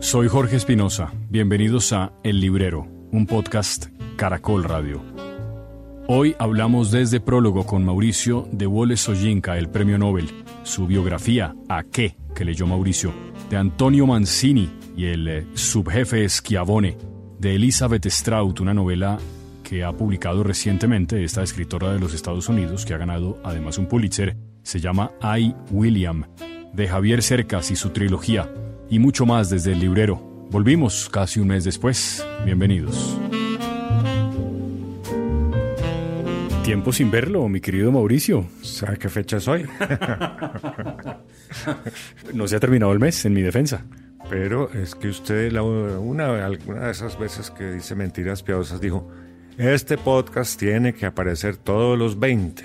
Soy Jorge Espinosa. Bienvenidos a El Librero, un podcast Caracol Radio. Hoy hablamos desde prólogo con Mauricio de Wole Soyinka, el premio Nobel, su biografía ¿A qué? que leyó Mauricio, de Antonio Mancini y el eh, subjefe Schiavone, de Elizabeth Strout, una novela que ha publicado recientemente esta escritora de los Estados Unidos, que ha ganado además un Pulitzer, se llama I. William, de Javier Cercas y su trilogía, y mucho más desde el librero. Volvimos casi un mes después. Bienvenidos. Tiempo sin verlo, mi querido Mauricio. ¿Sabe qué fecha es hoy? no se ha terminado el mes, en mi defensa. Pero es que usted, una, alguna de esas veces que dice mentiras piadosas, dijo, este podcast tiene que aparecer todos los 20.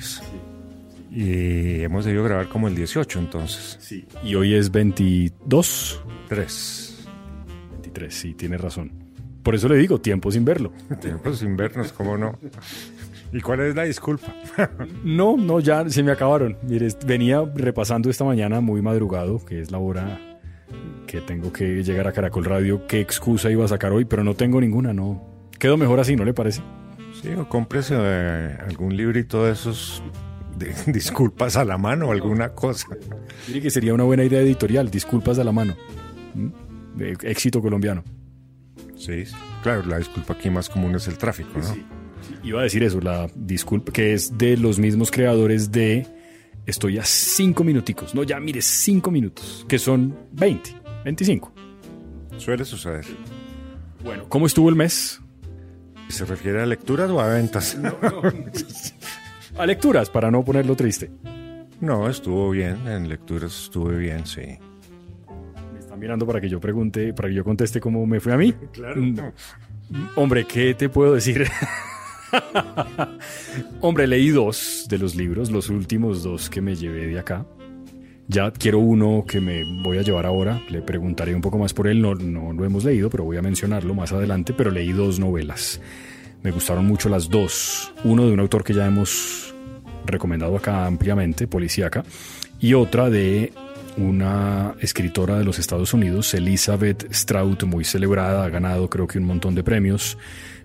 Y hemos debido grabar como el 18 entonces. Sí. Y hoy es 22. 3. 23, sí, tiene razón. Por eso le digo, tiempo sin verlo. tiempo sin vernos, ¿cómo no? ¿Y cuál es la disculpa? no, no, ya se me acabaron. Mire, venía repasando esta mañana muy madrugado, que es la hora que tengo que llegar a Caracol Radio, qué excusa iba a sacar hoy, pero no tengo ninguna, no. Quedo mejor así, ¿no le parece? Sí, o cómprese eh, algún librito de esos de disculpas a la mano o alguna cosa. Mire que sería una buena idea editorial, disculpas a la mano. De éxito colombiano. Sí, claro, la disculpa aquí más común es el tráfico, ¿no? Sí. Iba a decir eso, la disculpa, que es de los mismos creadores de Estoy a cinco minuticos. No, ya mire, cinco minutos, que son 20, 25. Suele suceder. Bueno, ¿cómo estuvo el mes? ¿Se refiere a lecturas o a ventas? a lecturas, para no ponerlo triste. No, estuvo bien. En lecturas estuve bien, sí. Me están mirando para que yo pregunte, para que yo conteste cómo me fue a mí. Claro. Hombre, ¿qué te puedo decir? Hombre, leí dos de los libros, los últimos dos que me llevé de acá. Ya quiero uno que me voy a llevar ahora, le preguntaré un poco más por él, no, no lo hemos leído, pero voy a mencionarlo más adelante, pero leí dos novelas. Me gustaron mucho las dos. Uno de un autor que ya hemos recomendado acá ampliamente, policíaca, y otra de una escritora de los Estados Unidos, Elizabeth Strout, muy celebrada, ha ganado creo que un montón de premios,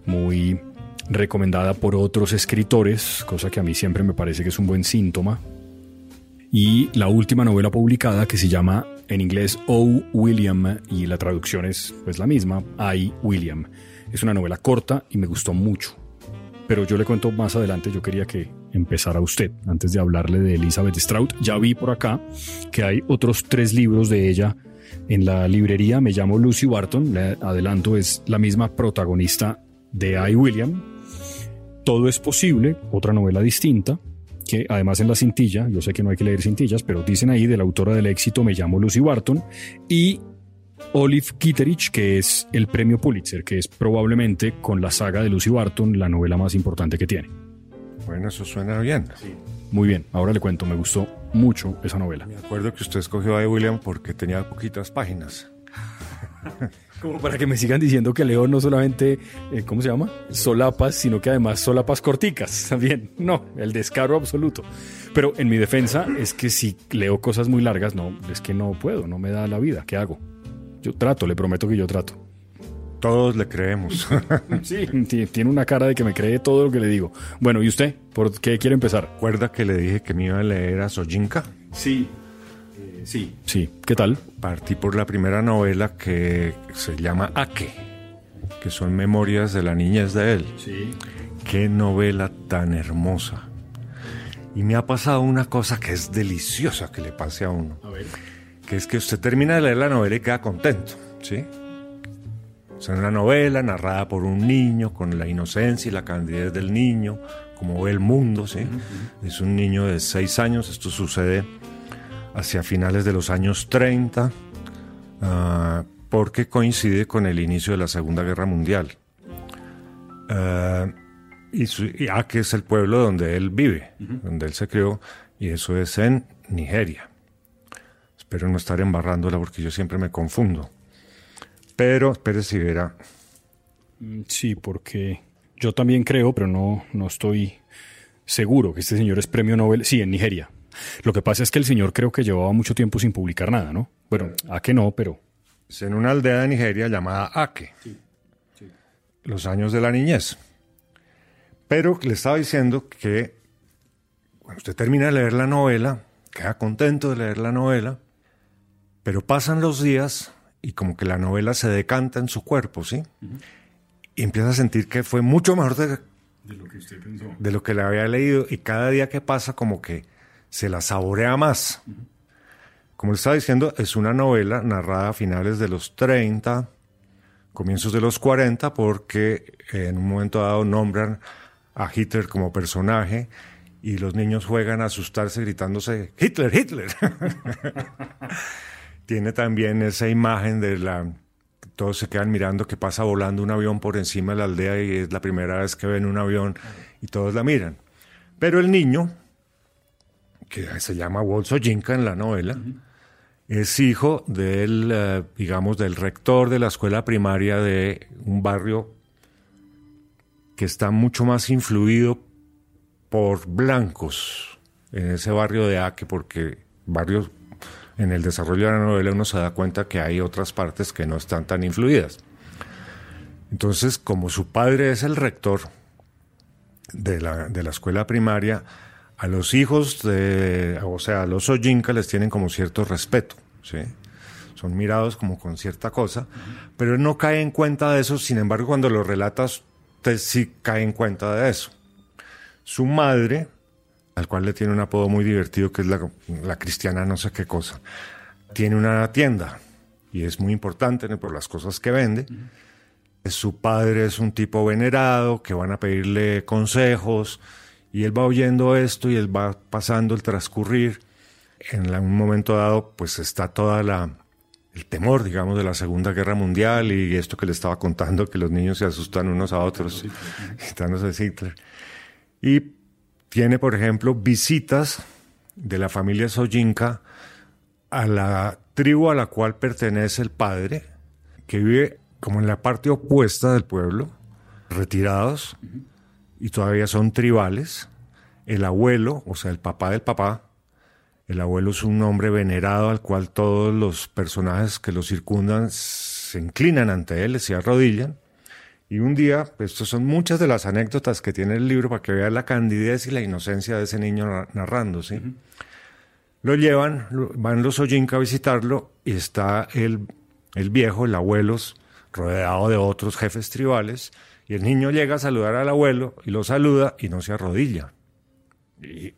muy recomendada por otros escritores, cosa que a mí siempre me parece que es un buen síntoma. Y la última novela publicada que se llama en inglés O. William y la traducción es pues la misma, I. William. Es una novela corta y me gustó mucho. Pero yo le cuento más adelante, yo quería que empezara usted, antes de hablarle de Elizabeth Strout. Ya vi por acá que hay otros tres libros de ella en la librería. Me llamo Lucy Barton, le adelanto, es la misma protagonista de I. William, todo es posible, otra novela distinta, que además en la cintilla, yo sé que no hay que leer cintillas, pero dicen ahí de la autora del éxito Me llamo Lucy Barton, y Olive Kitterich, que es el premio Pulitzer, que es probablemente con la saga de Lucy Barton la novela más importante que tiene. Bueno, eso suena bien. Muy bien, ahora le cuento, me gustó mucho esa novela. Me acuerdo que usted escogió a William porque tenía poquitas páginas. Como para que me sigan diciendo que leo no solamente, eh, ¿cómo se llama? Solapas, sino que además solapas corticas también. No, el descaro absoluto. Pero en mi defensa es que si leo cosas muy largas, no, es que no puedo, no me da la vida. ¿Qué hago? Yo trato, le prometo que yo trato. Todos le creemos. sí, tiene una cara de que me cree todo lo que le digo. Bueno, ¿y usted? ¿Por qué quiere empezar? ¿Recuerda que le dije que me iba a leer a Sojinka? Sí, Sí. Sí. ¿Qué tal? Partí por la primera novela que se llama Ake, que son memorias de la niñez de él. Sí. Qué novela tan hermosa. Y me ha pasado una cosa que es deliciosa que le pase a uno. A ver. Que es que usted termina de leer la novela y queda contento, ¿sí? Es una novela narrada por un niño con la inocencia y la candidez del niño, como ve el mundo, ¿sí? Es un niño de seis años, esto sucede hacia finales de los años 30, ah, porque coincide con el inicio de la Segunda Guerra Mundial. Ah, y, que es el pueblo donde él vive, donde él se crió, y eso es en Nigeria. Espero no estar embarrándola porque yo siempre me confundo. Pero, espere si verá. Mm, sí, porque yo también creo, pero no, no estoy seguro que este señor es premio Nobel. Sí, en Nigeria. Lo que pasa es que el señor creo que llevaba mucho tiempo sin publicar nada, ¿no? Bueno, a que no, pero... Es en una aldea de Nigeria llamada Ake. Los años de la niñez. Pero le estaba diciendo que cuando usted termina de leer la novela, queda contento de leer la novela, pero pasan los días y como que la novela se decanta en su cuerpo, ¿sí? Y empieza a sentir que fue mucho mejor de, lo que usted pensó. de lo que le había leído y cada día que pasa como que se la saborea más. Como le estaba diciendo, es una novela narrada a finales de los 30, comienzos de los 40, porque en un momento dado nombran a Hitler como personaje y los niños juegan a asustarse gritándose Hitler, Hitler. Tiene también esa imagen de la todos se quedan mirando que pasa volando un avión por encima de la aldea y es la primera vez que ven un avión y todos la miran. Pero el niño, que se llama Wolso Jinka en la novela, es hijo del, eh, digamos, del rector de la escuela primaria de un barrio que está mucho más influido por blancos en ese barrio de Aque, porque barrios en el desarrollo de la novela uno se da cuenta que hay otras partes que no están tan influidas. Entonces, como su padre es el rector de la, de la escuela primaria, a los hijos de, o sea, a los Ojinka les tienen como cierto respeto, ¿sí? Son mirados como con cierta cosa, pero él no cae en cuenta de eso, sin embargo, cuando lo relatas, usted sí cae en cuenta de eso. Su madre, al cual le tiene un apodo muy divertido que es la, la cristiana no sé qué cosa, tiene una tienda y es muy importante por las cosas que vende. Su padre es un tipo venerado que van a pedirle consejos y él va oyendo esto y él va pasando el transcurrir. En la- un momento dado, pues está toda la el temor, digamos, de la Segunda Guerra Mundial y esto que le estaba contando, que los niños se asustan unos a otros, gritándose Hitler. Y tiene, por ejemplo, visitas de la familia Soyinka a la tribu a la cual pertenece el padre, que vive como en la parte opuesta del pueblo, retirados, y todavía son tribales. El abuelo, o sea, el papá del papá, el abuelo es un hombre venerado al cual todos los personajes que lo circundan se inclinan ante él, se arrodillan. Y un día, estas son muchas de las anécdotas que tiene el libro para que vean la candidez y la inocencia de ese niño na- narrando, ¿sí? Lo llevan, van los Ojinka a visitarlo y está el, el viejo, el abuelo, rodeado de otros jefes tribales. Y el niño llega a saludar al abuelo y lo saluda y no se arrodilla. Y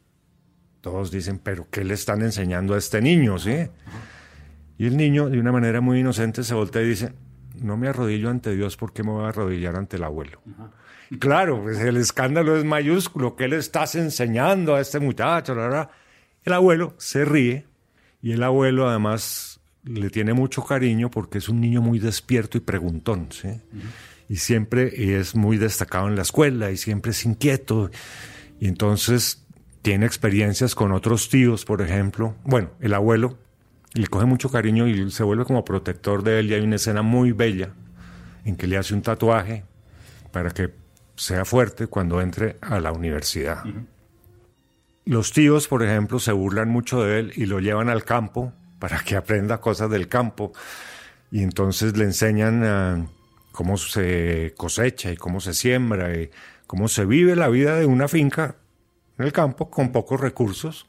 todos dicen, pero ¿qué le están enseñando a este niño? ¿sí? Y el niño, de una manera muy inocente, se voltea y dice, no me arrodillo ante Dios, ¿por qué me voy a arrodillar ante el abuelo? Claro, pues el escándalo es mayúsculo. ¿Qué le estás enseñando a este muchacho? La, la. El abuelo se ríe y el abuelo además le tiene mucho cariño porque es un niño muy despierto y preguntón, ¿sí? Y siempre y es muy destacado en la escuela y siempre es inquieto. Y entonces tiene experiencias con otros tíos, por ejemplo. Bueno, el abuelo le coge mucho cariño y se vuelve como protector de él y hay una escena muy bella en que le hace un tatuaje para que sea fuerte cuando entre a la universidad. Los tíos, por ejemplo, se burlan mucho de él y lo llevan al campo para que aprenda cosas del campo. Y entonces le enseñan ah, cómo se cosecha y cómo se siembra y cómo se vive la vida de una finca en el campo con pocos recursos.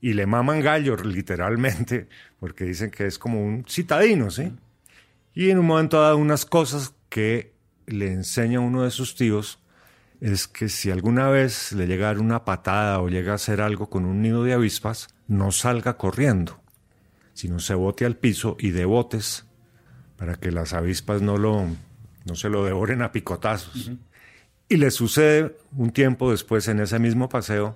Y le maman gallo, literalmente, porque dicen que es como un citadino, ¿sí? Y en un momento dado, unas cosas que le enseña uno de sus tíos es que si alguna vez le llega a dar una patada o llega a hacer algo con un nido de avispas, no salga corriendo, sino se bote al piso y de botes para que las avispas no, lo, no se lo devoren a picotazos. Y le sucede un tiempo después en ese mismo paseo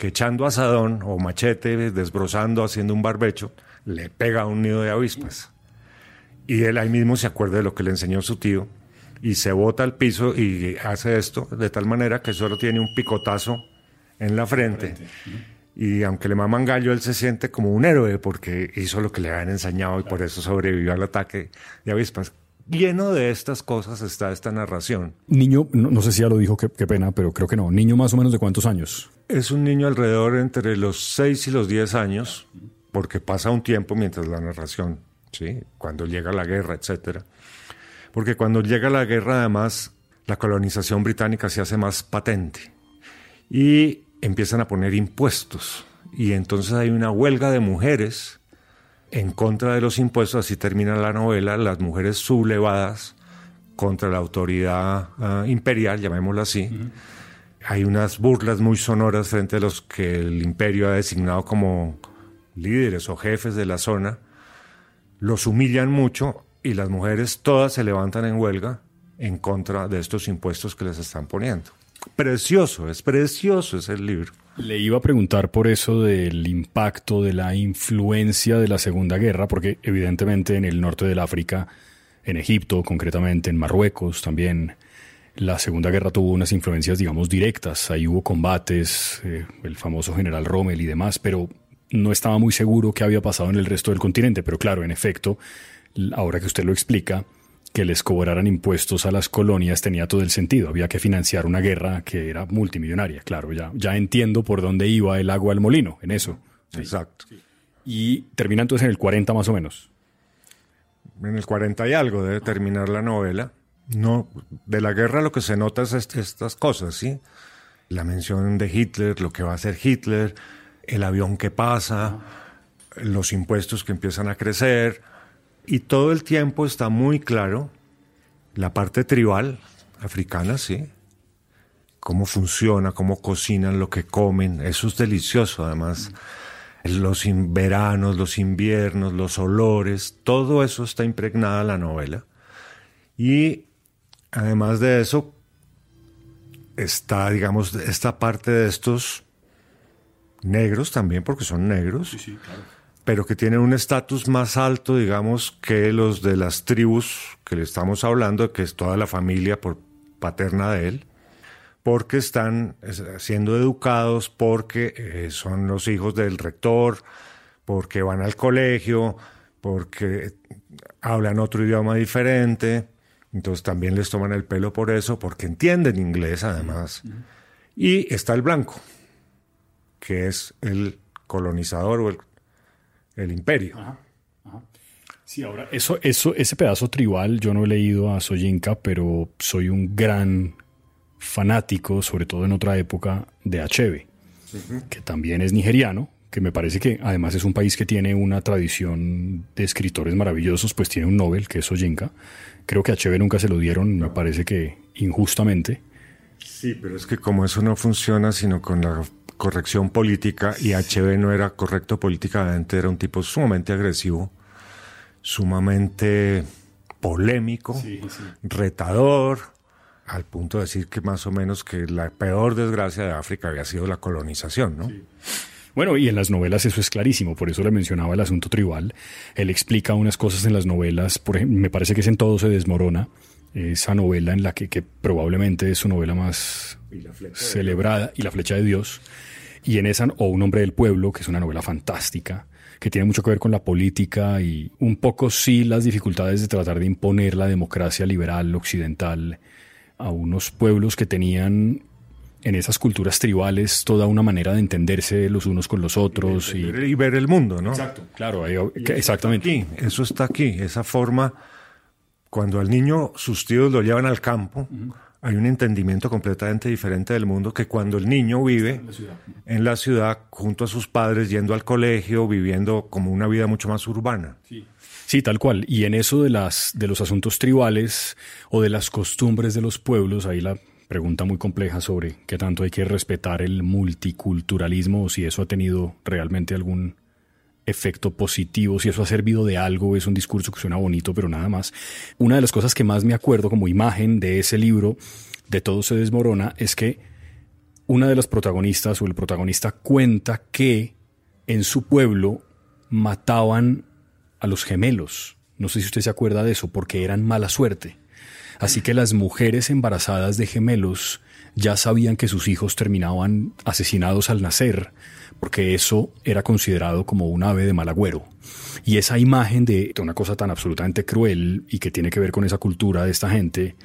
que echando asadón o machete, desbrozando, haciendo un barbecho, le pega a un nido de avispas. Y él ahí mismo se acuerda de lo que le enseñó su tío y se bota al piso y hace esto de tal manera que solo tiene un picotazo en la frente. Y aunque le maman gallo, él se siente como un héroe porque hizo lo que le habían enseñado y por eso sobrevivió al ataque de avispas. Lleno de estas cosas está esta narración. Niño, no, sé si ya lo dijo, qué, pena, pero creo que no. Niño más o menos de cuántos años? Es un niño alrededor entre los 6 y los 10 años, porque pasa un tiempo mientras la narración, ¿sí? Cuando llega la guerra, etcétera. Porque cuando llega la guerra, además, la colonización británica se hace más patente y empiezan a poner impuestos. Y entonces hay una huelga de mujeres en contra de los impuestos, así termina la novela, las mujeres sublevadas contra la autoridad ah, imperial, llamémoslo así. Hay unas burlas muy sonoras frente a los que el imperio ha designado como líderes o jefes de la zona. Los humillan mucho y las mujeres todas se levantan en huelga en contra de estos impuestos que les están poniendo. Precioso, es precioso ese libro. Le iba a preguntar por eso del impacto, de la influencia de la Segunda Guerra, porque evidentemente en el norte del África, en Egipto concretamente, en Marruecos también, la Segunda Guerra tuvo unas influencias, digamos, directas. Ahí hubo combates, eh, el famoso general Rommel y demás, pero no estaba muy seguro qué había pasado en el resto del continente. Pero claro, en efecto, ahora que usted lo explica, que les cobraran impuestos a las colonias tenía todo el sentido. Había que financiar una guerra que era multimillonaria. Claro, ya, ya entiendo por dónde iba el agua al molino, en eso. Exacto. Y termina entonces en el 40 más o menos. En el 40 y algo debe terminar la novela. No, de la guerra lo que se nota es estas cosas, ¿sí? La mención de Hitler, lo que va a hacer Hitler, el avión que pasa, los impuestos que empiezan a crecer, y todo el tiempo está muy claro la parte tribal africana, sí. Cómo funciona, cómo cocinan, lo que comen. Eso es delicioso, además. Los veranos, los inviernos, los olores, todo eso está impregnada en la novela. Y además de eso, está, digamos, esta parte de estos negros también, porque son negros. Sí, sí, claro pero que tienen un estatus más alto, digamos, que los de las tribus que le estamos hablando, que es toda la familia por paterna de él, porque están siendo educados, porque eh, son los hijos del rector, porque van al colegio, porque hablan otro idioma diferente, entonces también les toman el pelo por eso, porque entienden inglés además. Y está el blanco, que es el colonizador o el el imperio. Sí, ahora, eso, eso, ese pedazo tribal, yo no he leído a Soyinka, pero soy un gran fanático, sobre todo en otra época, de Achebe, que también es nigeriano, que me parece que además es un país que tiene una tradición de escritores maravillosos, pues tiene un Nobel, que es Soyinka. Creo que a Achebe nunca se lo dieron, me parece que injustamente. Sí, pero es que como eso no funciona sino con la corrección política y HB no era correcto políticamente, era un tipo sumamente agresivo, sumamente polémico, retador, al punto de decir que más o menos que la peor desgracia de África había sido la colonización, ¿no? Bueno, y en las novelas eso es clarísimo, por eso le mencionaba el asunto tribal. Él explica unas cosas en las novelas, por ejemplo, me parece que es en Todo se desmorona, esa novela en la que, que probablemente es su novela más celebrada, y La flecha de Dios, y en esa, o Un hombre del pueblo, que es una novela fantástica, que tiene mucho que ver con la política y un poco sí las dificultades de tratar de imponer la democracia liberal occidental a unos pueblos que tenían en esas culturas tribales toda una manera de entenderse los unos con los otros. Y, ver el mundo, ¿no? Exacto, claro, exactamente. eso está aquí, esa forma, cuando al niño sus tíos lo llevan al campo, hay un entendimiento completamente diferente del mundo que cuando el niño vive en la, ciudad junto a sus padres, yendo al colegio, viviendo como una vida mucho más urbana. Sí. tal cual. Y en eso de, las, de los asuntos tribales o de las costumbres de los pueblos, ahí la pregunta muy compleja sobre qué tanto hay que respetar el multiculturalismo o si eso ha tenido realmente algún efecto positivo, si eso ha servido de algo, es un discurso que suena bonito, pero nada más. Una de las cosas que más me acuerdo como imagen de ese libro, de Todo se desmorona, es que una de las protagonistas o el protagonista cuenta que en su pueblo mataban a los gemelos. No sé si usted se acuerda de eso, porque eran mala suerte. Así que las mujeres embarazadas de gemelos ya sabían que sus hijos terminaban asesinados al nacer, porque eso era considerado como un ave de mal agüero. Y esa imagen de una cosa tan absolutamente cruel y que tiene que ver con esa cultura de esta gente,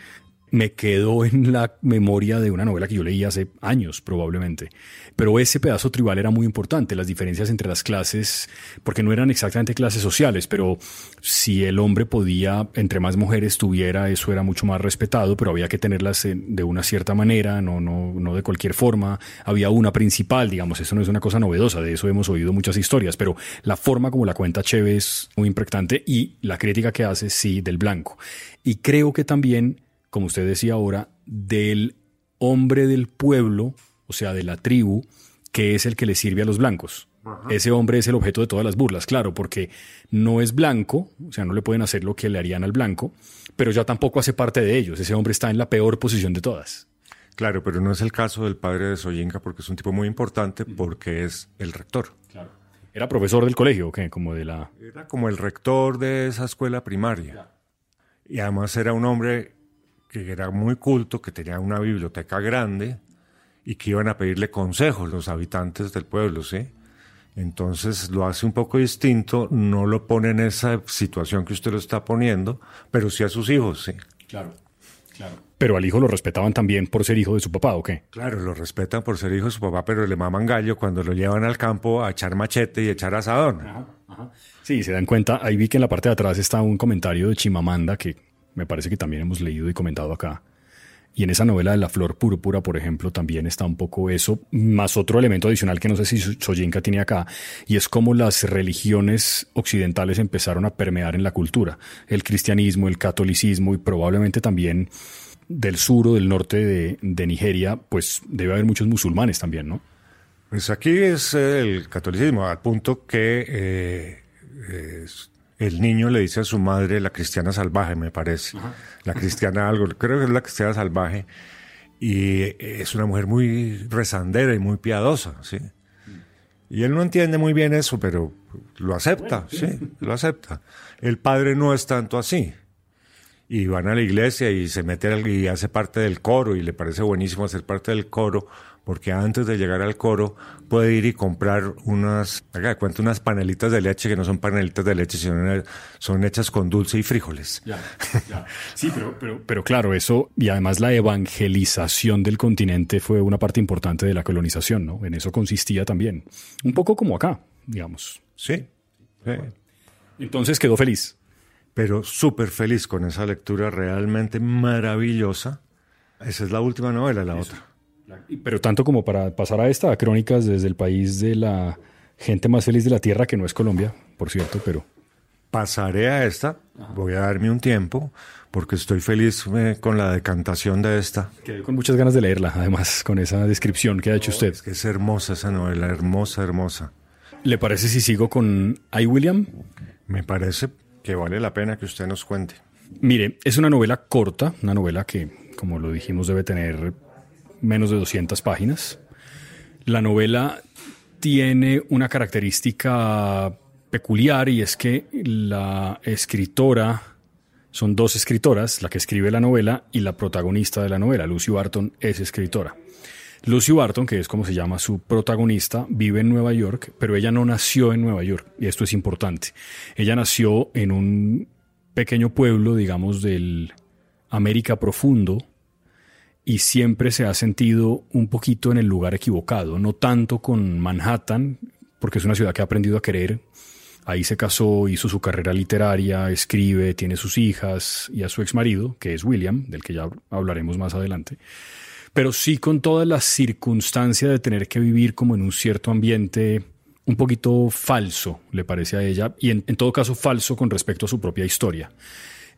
me quedó en la memoria de una novela que yo leí hace años probablemente. Pero ese pedazo tribal era muy importante, las diferencias entre las clases, porque no eran exactamente clases sociales, pero si el hombre podía, entre más mujeres tuviera, eso era mucho más respetado, pero había que tenerlas de una cierta manera, no, no, no de cualquier forma. Había una principal, digamos, eso no es una cosa novedosa, de eso hemos oído muchas historias, pero la forma como la cuenta Cheve es muy impactante y la crítica que hace, sí, del blanco. Y creo que también como usted decía ahora, del hombre del pueblo, o sea, de la tribu, que es el que le sirve a los blancos. Ese hombre es el objeto de todas las burlas, claro, porque no es blanco, o sea, no le pueden hacer lo que le harían al blanco, pero ya tampoco hace parte de ellos. Ese hombre está en la peor posición de todas. Claro, pero no es el caso del padre de Soyinka porque es un tipo muy importante porque es el rector. Claro. ¿Era profesor del colegio o qué? Como de la... Era como el rector de esa escuela primaria. Y además era un hombre que era muy culto, que tenía una biblioteca grande y que iban a pedirle consejos los habitantes del pueblo, ¿sí? Entonces lo hace un poco distinto, no lo pone en esa situación que usted lo está poniendo, pero sí a sus hijos, sí. Claro, claro. Pero al hijo lo respetaban también por ser hijo de su papá, ¿o qué? Claro, lo respetan por ser hijo de su papá, pero le maman gallo cuando lo llevan al campo a echar machete y echar asadón. Ajá, ajá. Sí, se dan cuenta, ahí vi que en la parte de atrás está un comentario de Chimamanda que me parece que también hemos leído y comentado acá. Y en esa novela de La Flor Púrpura, por ejemplo, también está un poco eso, más otro elemento adicional que no sé si Soyinka tiene acá, y es cómo las religiones occidentales empezaron a permear en la cultura. El cristianismo, el catolicismo y probablemente también del sur o del norte de, Nigeria, pues debe haber muchos musulmanes también, ¿no? Pues aquí es el catolicismo, al punto que eh, el niño le dice a su madre la cristiana salvaje, me parece. La cristiana algo, creo que es la cristiana salvaje. Y es una mujer muy rezandera y muy piadosa, ¿sí? Y él no entiende muy bien eso, pero lo acepta, sí, lo acepta. El padre no es tanto así. Y van a la iglesia y se mete y hace parte del coro y le parece buenísimo hacer parte del coro porque antes de llegar al coro puede ir y comprar unas, haga cuenta, unas panelitas de leche que no son panelitas de leche, sino son hechas con dulce y frijoles. Ya, ya. Sí, pero, pero, pero claro, eso y además la evangelización del continente fue una parte importante de la colonización, ¿no? En eso consistía también. Un poco como acá, digamos. Sí. Entonces quedó feliz. Pero súper feliz con esa lectura realmente maravillosa. Esa es la última novela, la otra. Pero tanto como para pasar a esta, a crónicas desde el país de la gente más feliz de la Tierra, que no es Colombia, por cierto, pero... Pasaré a esta, voy a darme un tiempo, porque estoy feliz eh, con la decantación de esta. Quedé con muchas ganas de leerla, además, con esa descripción que ha hecho usted. Es que es hermosa esa novela, hermosa, hermosa. ¿Le parece si sigo con I, William? Me parece que vale la pena que usted nos cuente. Mire, es una novela corta, una novela que, como lo dijimos, debe tener menos de 200 páginas. La novela tiene una característica peculiar y es que la escritora, son dos escritoras, la que escribe la novela y la protagonista de la novela, Lucy Barton, es escritora. Lucy Barton, que es como se llama su protagonista, vive en Nueva York, pero ella no nació en Nueva York, y esto es importante. Ella nació en un pequeño pueblo, digamos, del América Profundo, y siempre se ha sentido un poquito en el lugar equivocado, no tanto con Manhattan, porque es una ciudad que ha aprendido a querer. Ahí se casó, hizo su carrera literaria, escribe, tiene sus hijas y a su ex marido, que es William, del que ya hablaremos más adelante. Pero sí con toda la circunstancia de tener que vivir como en un cierto ambiente un poquito falso, le parece a ella, y en, en todo caso falso con respecto a su propia historia.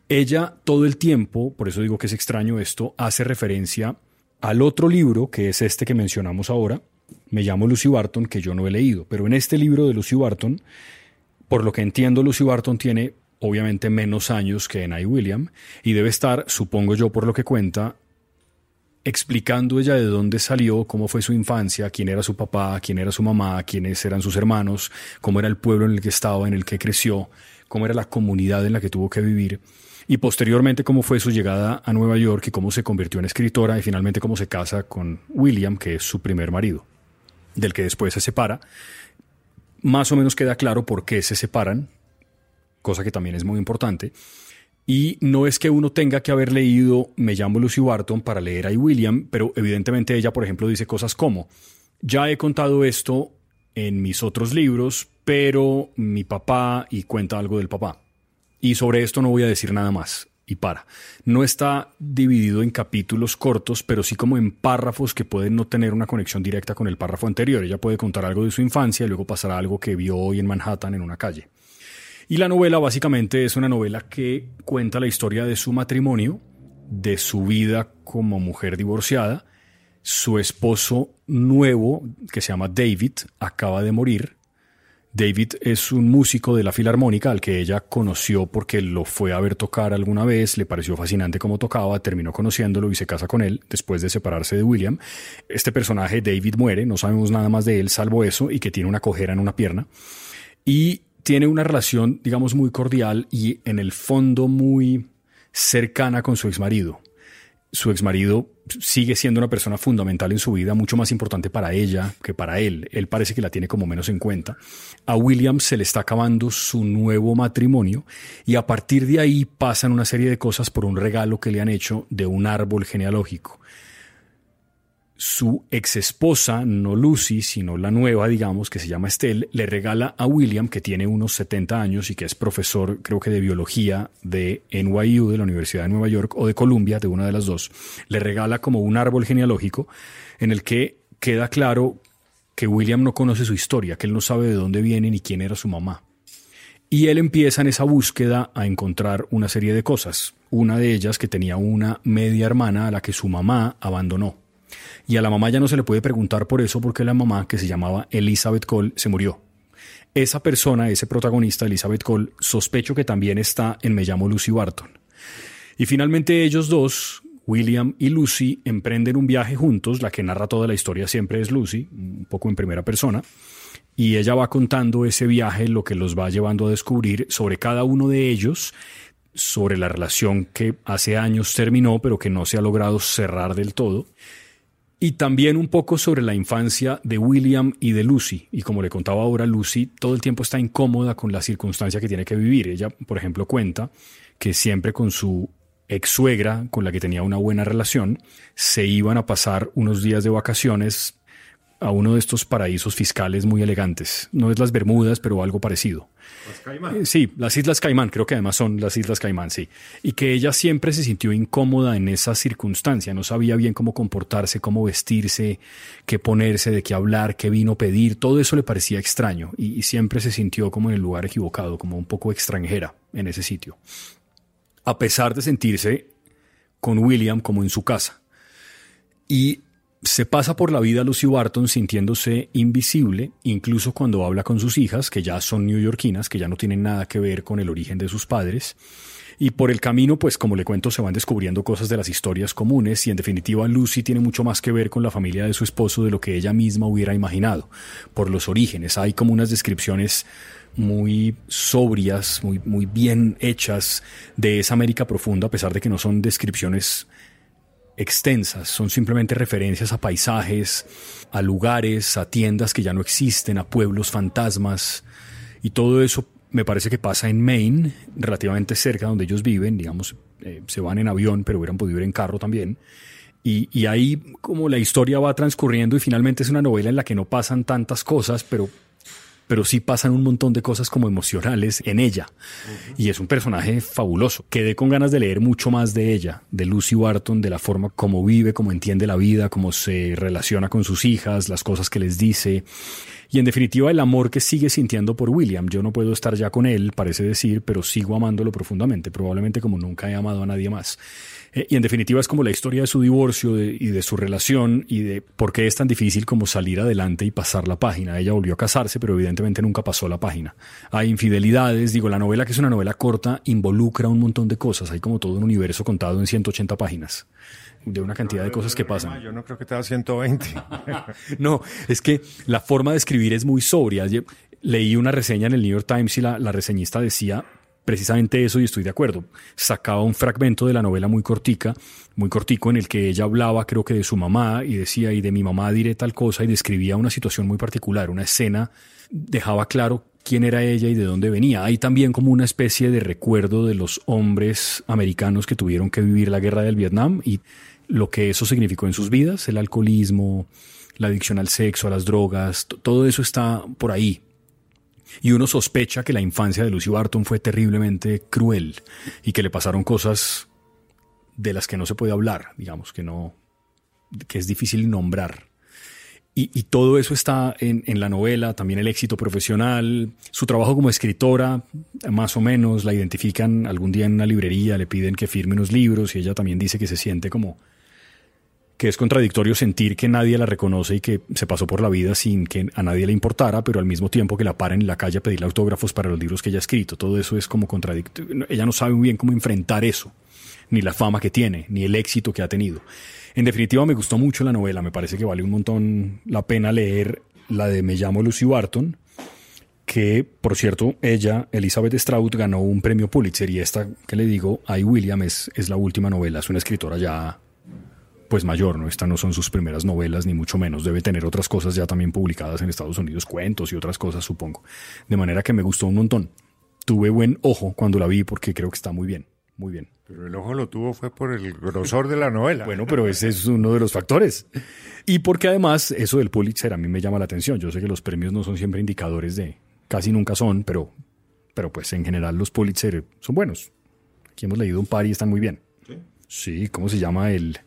Ella todo el tiempo, por eso digo que es extraño esto, hace referencia al otro libro, que es este que mencionamos ahora, me llamo Lucy Barton, que yo no he leído, pero en este libro de Lucy Barton, por lo que entiendo, Lucy Barton tiene obviamente menos años que en I. William, y debe estar, supongo yo por lo que cuenta, explicando ella de dónde salió, cómo fue su infancia, quién era su papá, quién era su mamá, quiénes eran sus hermanos, cómo era el pueblo en el que estaba, en el que creció, cómo era la comunidad en la que tuvo que vivir y posteriormente cómo fue su llegada a Nueva York y cómo se convirtió en escritora y finalmente cómo se casa con William, que es su primer marido, del que después se separa. Más o menos queda claro por qué se separan, cosa que también es muy importante. Y no es que uno tenga que haber leído Me llamo Lucy Barton para leer a William, pero evidentemente ella, por ejemplo, dice cosas como, ya he contado esto en mis otros libros, pero mi papá y cuenta algo del papá. Y sobre esto no voy a decir nada más. Y para. No está dividido en capítulos cortos, pero sí como en párrafos que pueden no tener una conexión directa con el párrafo anterior. Ella puede contar algo de su infancia y luego pasar a algo que vio hoy en Manhattan en una calle. Y la novela básicamente es una novela que cuenta la historia de su matrimonio, de su vida como mujer divorciada. Su esposo nuevo, que se llama David, acaba de morir David es un músico de la Filarmónica al que ella conoció porque lo fue a ver tocar alguna vez, le pareció fascinante cómo tocaba, terminó conociéndolo y se casa con él después de separarse de William. Este personaje, David, muere, no sabemos nada más de él salvo eso y que tiene una cojera en una pierna. Y tiene una relación, digamos, muy cordial y en el fondo muy cercana con su exmarido su exmarido sigue siendo una persona fundamental en su vida, mucho más importante para ella que para él. Él parece que la tiene como menos en cuenta. A William se le está acabando su nuevo matrimonio y a partir de ahí pasan una serie de cosas por un regalo que le han hecho de un árbol genealógico su ex esposa, no Lucy, sino la nueva, digamos, que se llama Estelle, le regala a William, que tiene unos 70 años y que es profesor, creo que de biología de NYU, de la Universidad de Nueva York, o de Columbia, de una de las dos, le regala como un árbol genealógico en el que queda claro que William no conoce su historia, que él no sabe de dónde viene ni quién era su mamá. Y él empieza en esa búsqueda a encontrar una serie de cosas. Una de ellas que tenía una media hermana a la que su mamá abandonó y a la mamá ya no se le puede preguntar por eso porque la mamá, que se llamaba Elizabeth Cole, se murió. Esa persona, ese protagonista, Elizabeth Cole, sospecho que también está en Me llamo Lucy Barton. Y finalmente ellos dos, William y Lucy, emprenden un viaje juntos. La que narra toda la historia siempre es Lucy, un poco en primera persona. Y ella va contando ese viaje, lo que los va llevando a descubrir sobre cada uno de ellos, sobre la relación que hace años terminó, pero que no se ha logrado cerrar del todo y también un poco sobre la infancia de William y de Lucy. Y como le contaba ahora, Lucy todo el tiempo está incómoda con la circunstancia que tiene que vivir. Ella, por ejemplo, cuenta que siempre con su ex suegra, con la que tenía una buena relación, se iban a pasar unos días de vacaciones a uno de estos paraísos fiscales muy elegantes. No es las Bermudas, pero algo parecido. Las Caimán. Eh, sí, las Islas Caimán, creo que además son las Islas Caimán, sí. Y que ella siempre se sintió incómoda en esa circunstancia, no sabía bien cómo comportarse, cómo vestirse, qué ponerse, de qué hablar, qué vino pedir, todo eso le parecía extraño y, y siempre se sintió como en el lugar equivocado, como un poco extranjera en ese sitio. A pesar de sentirse con William como en su casa. Y se pasa por la vida Lucy Barton sintiéndose invisible, incluso cuando habla con sus hijas, que ya son neoyorquinas, que ya no tienen nada que ver con el origen de sus padres. Y por el camino, pues como le cuento, se van descubriendo cosas de las historias comunes y en definitiva Lucy tiene mucho más que ver con la familia de su esposo de lo que ella misma hubiera imaginado. Por los orígenes, hay como unas descripciones muy sobrias, muy, muy bien hechas de esa América profunda, a pesar de que no son descripciones extensas, son simplemente referencias a paisajes, a lugares, a tiendas que ya no existen, a pueblos fantasmas, y todo eso me parece que pasa en Maine, relativamente cerca donde ellos viven, digamos, eh, se van en avión, pero hubieran podido ir en carro también. Y, y ahí como la historia va transcurriendo y finalmente es una novela en la que no pasan tantas cosas, pero pero sí pasan un montón de cosas como emocionales en ella. Y es un personaje fabuloso. Quedé con ganas de leer mucho más de ella, de Lucy Barton, de la forma como vive, cómo entiende la vida, cómo se relaciona con sus hijas, las cosas que les dice. Y en definitiva, el amor que sigue sintiendo por William. Yo no puedo estar ya con él, parece decir, pero sigo amándolo profundamente, probablemente como nunca he amado a nadie más. Eh, y en definitiva es como la historia de su divorcio y de su relación y de por qué es tan difícil como salir adelante y pasar la página. Ella volvió a casarse, pero evidentemente nunca pasó la página. Hay infidelidades, digo, la novela que es una novela corta involucra un montón de cosas. Hay como todo un universo contado en 180 páginas de una cantidad de cosas que pasan. Yo no creo que te da 120. no, es que la forma de escribir es muy sobria. Leí una reseña en el New York Times y la, la reseñista decía precisamente eso y estoy de acuerdo. Sacaba un fragmento de la novela muy cortica, muy cortico, en el que ella hablaba, creo que de su mamá, y decía, y de mi mamá diré tal cosa, y describía una situación muy particular, una escena, dejaba claro quién era ella y de dónde venía. Hay también como una especie de recuerdo de los hombres americanos que tuvieron que vivir la guerra del Vietnam y lo que eso significó en sus vidas, el alcoholismo, la adicción al sexo, a las drogas, todo eso está por ahí. Y uno sospecha que la infancia de Lucy Barton fue terriblemente cruel y que le pasaron cosas de las que no se puede hablar, digamos, que no, que es difícil nombrar. Y, todo eso está en, en, la novela, también el éxito profesional, su trabajo como escritora, más o menos, la identifican algún día en una librería, le piden que firme unos libros y ella también dice que se siente como que es contradictorio sentir que nadie la reconoce y que se pasó por la vida sin que a nadie le importara, pero al mismo tiempo que la paren en la calle a pedirle autógrafos para los libros que ella ha escrito. Todo eso es como contradictorio. Ella no sabe muy bien cómo enfrentar eso, ni la fama que tiene, ni el éxito que ha tenido. En definitiva, me gustó mucho la novela, me parece que vale un montón la pena leer la de Me llamo Lucy Barton, que, por cierto, ella, Elizabeth Strout, ganó un premio Pulitzer y esta que le digo, I. William, es, es la última novela, es una escritora ya pues mayor, ¿no? Estas no son sus primeras novelas, ni mucho menos. Debe tener otras cosas ya también publicadas en Estados Unidos, cuentos y otras cosas, supongo. De manera que me gustó un montón. Tuve buen ojo cuando la vi porque creo que está muy bien, muy bien. Pero el ojo lo tuvo fue por el grosor de la novela. Bueno, pero ese es uno de los factores. Y porque además eso del Pulitzer a mí me llama la atención. Yo sé que los premios no son siempre indicadores de, casi nunca son, pero, pero pues en general los Pulitzer son buenos. Aquí hemos leído un par y están muy bien. Sí, sí ¿cómo se llama el,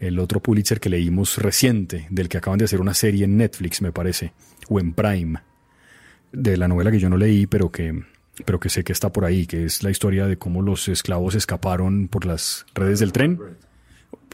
el otro Pulitzer que leímos reciente, del que acaban de hacer una serie en Netflix, me parece, o en Prime, de la novela que yo no leí, pero que, pero que sé que está por ahí, que es la historia de cómo los esclavos escaparon por las redes del tren.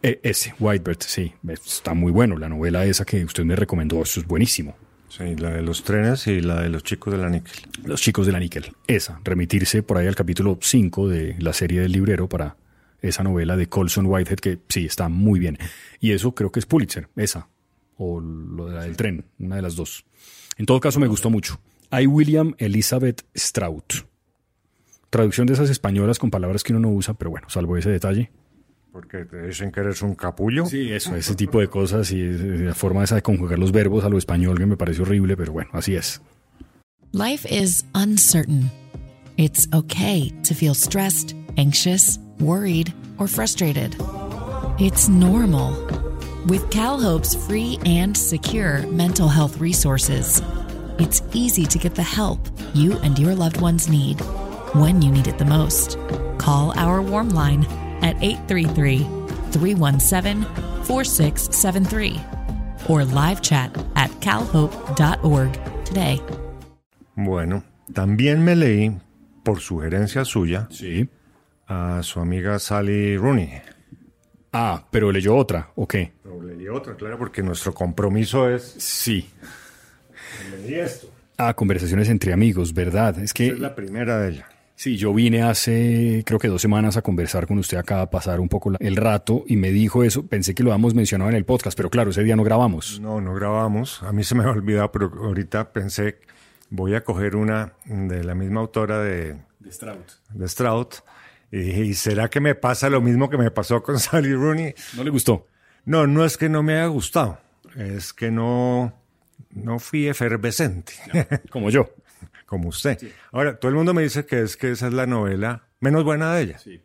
E, ese, Whitebird, sí, está muy bueno. La novela esa que usted me recomendó, eso es buenísimo. Sí, la de los trenes y la de los chicos de la níquel. Los chicos de la níquel, esa, remitirse por ahí al capítulo 5 de la serie del librero para esa novela de Colson Whitehead, que sí, está muy bien. Y eso creo que es Pulitzer, esa, o lo de la del tren, una de las dos. En todo caso, me gustó mucho. Hay William Elizabeth Strout. Traducción de esas españolas con palabras que uno no usa, pero bueno, salvo ese detalle. Porque te dicen que eres un capullo. Sí, eso, ese tipo de cosas y la forma esa de conjugar los verbos a lo español que me parece horrible, pero bueno, así es. Life is uncertain. It's okay to feel stressed, anxious worried, or frustrated. It's normal. With CalHope's free and secure mental health resources, it's easy to get the help you and your loved ones need when you need it the most. Call our warm line at 833 317 4673 or live chat at calhope.org today. Bueno, también me leí, por sugerencia suya, sí. a su amiga Sally Rooney. Ah, pero leyó otra, ¿o qué? Pero leí otra, claro, porque nuestro compromiso es... Sí. Esto. Ah, conversaciones entre amigos, ¿verdad? Es que... es la primera de ella. Sí, yo vine hace creo que dos semanas a conversar con usted acá, a pasar un poco el rato y me dijo eso. Pensé que lo habíamos mencionado en el podcast, pero claro, ese día no grabamos. No, no grabamos. A mí se me olvidado, pero ahorita pensé, voy a coger una de la misma autora de... De Strout. De Strout ¿y será que me pasa lo mismo que me pasó con Sally Rooney? ¿No le gustó? No, no es que no me haya gustado, es que no, no fui efervescente. como yo. Como usted. Ahora, todo el mundo me dice que es que esa es la novela menos buena de ella. Sí.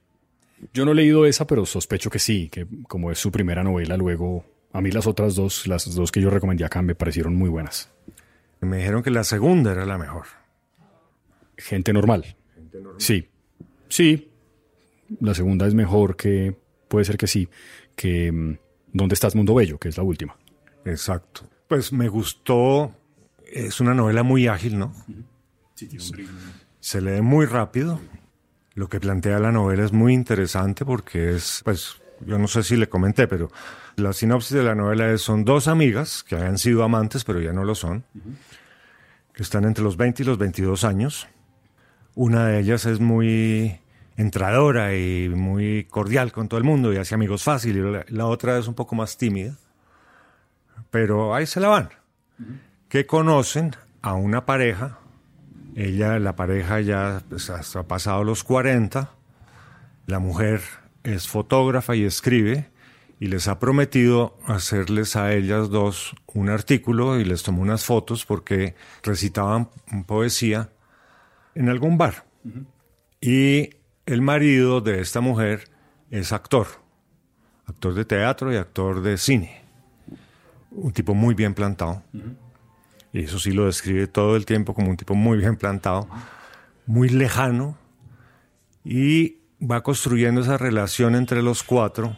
Yo no he leído esa, pero sospecho que sí, que como es su primera novela, luego a mí las otras dos, las dos que yo recomendé acá, me parecieron muy buenas. Me dijeron que la segunda era la mejor. Gente normal. Gente normal. Sí. Sí, la segunda es mejor que, puede ser que sí, que mm, ¿Dónde estás, Mundo Bello? que es la última. Exacto. Pues me gustó, es una novela muy ágil, ¿no? Sí, tiene un ritmo. Se lee muy rápido. Lo que plantea la novela es muy interesante porque es, pues, yo no sé si le comenté, pero la sinopsis de la novela es, son dos amigas que habían sido amantes, pero ya no lo son, que están entre los 20 y los 22 años. Una de ellas es muy entradora y muy cordial con todo el mundo y hace amigos fácil, y la, otra es un poco más tímida. Pero ahí se la van. Que conocen a una pareja Ella, la pareja ya pues, ha pasado los 40. La mujer es fotógrafa y escribe y les ha prometido hacerles a ellas dos un artículo y les tomó unas fotos porque recitaban poesía en algún bar. Y el marido de esta mujer es actor, actor de teatro y actor de cine. Un tipo muy bien plantado. Y eso sí lo describe todo el tiempo como un tipo muy bien plantado, muy lejano. Y va construyendo esa relación entre los cuatro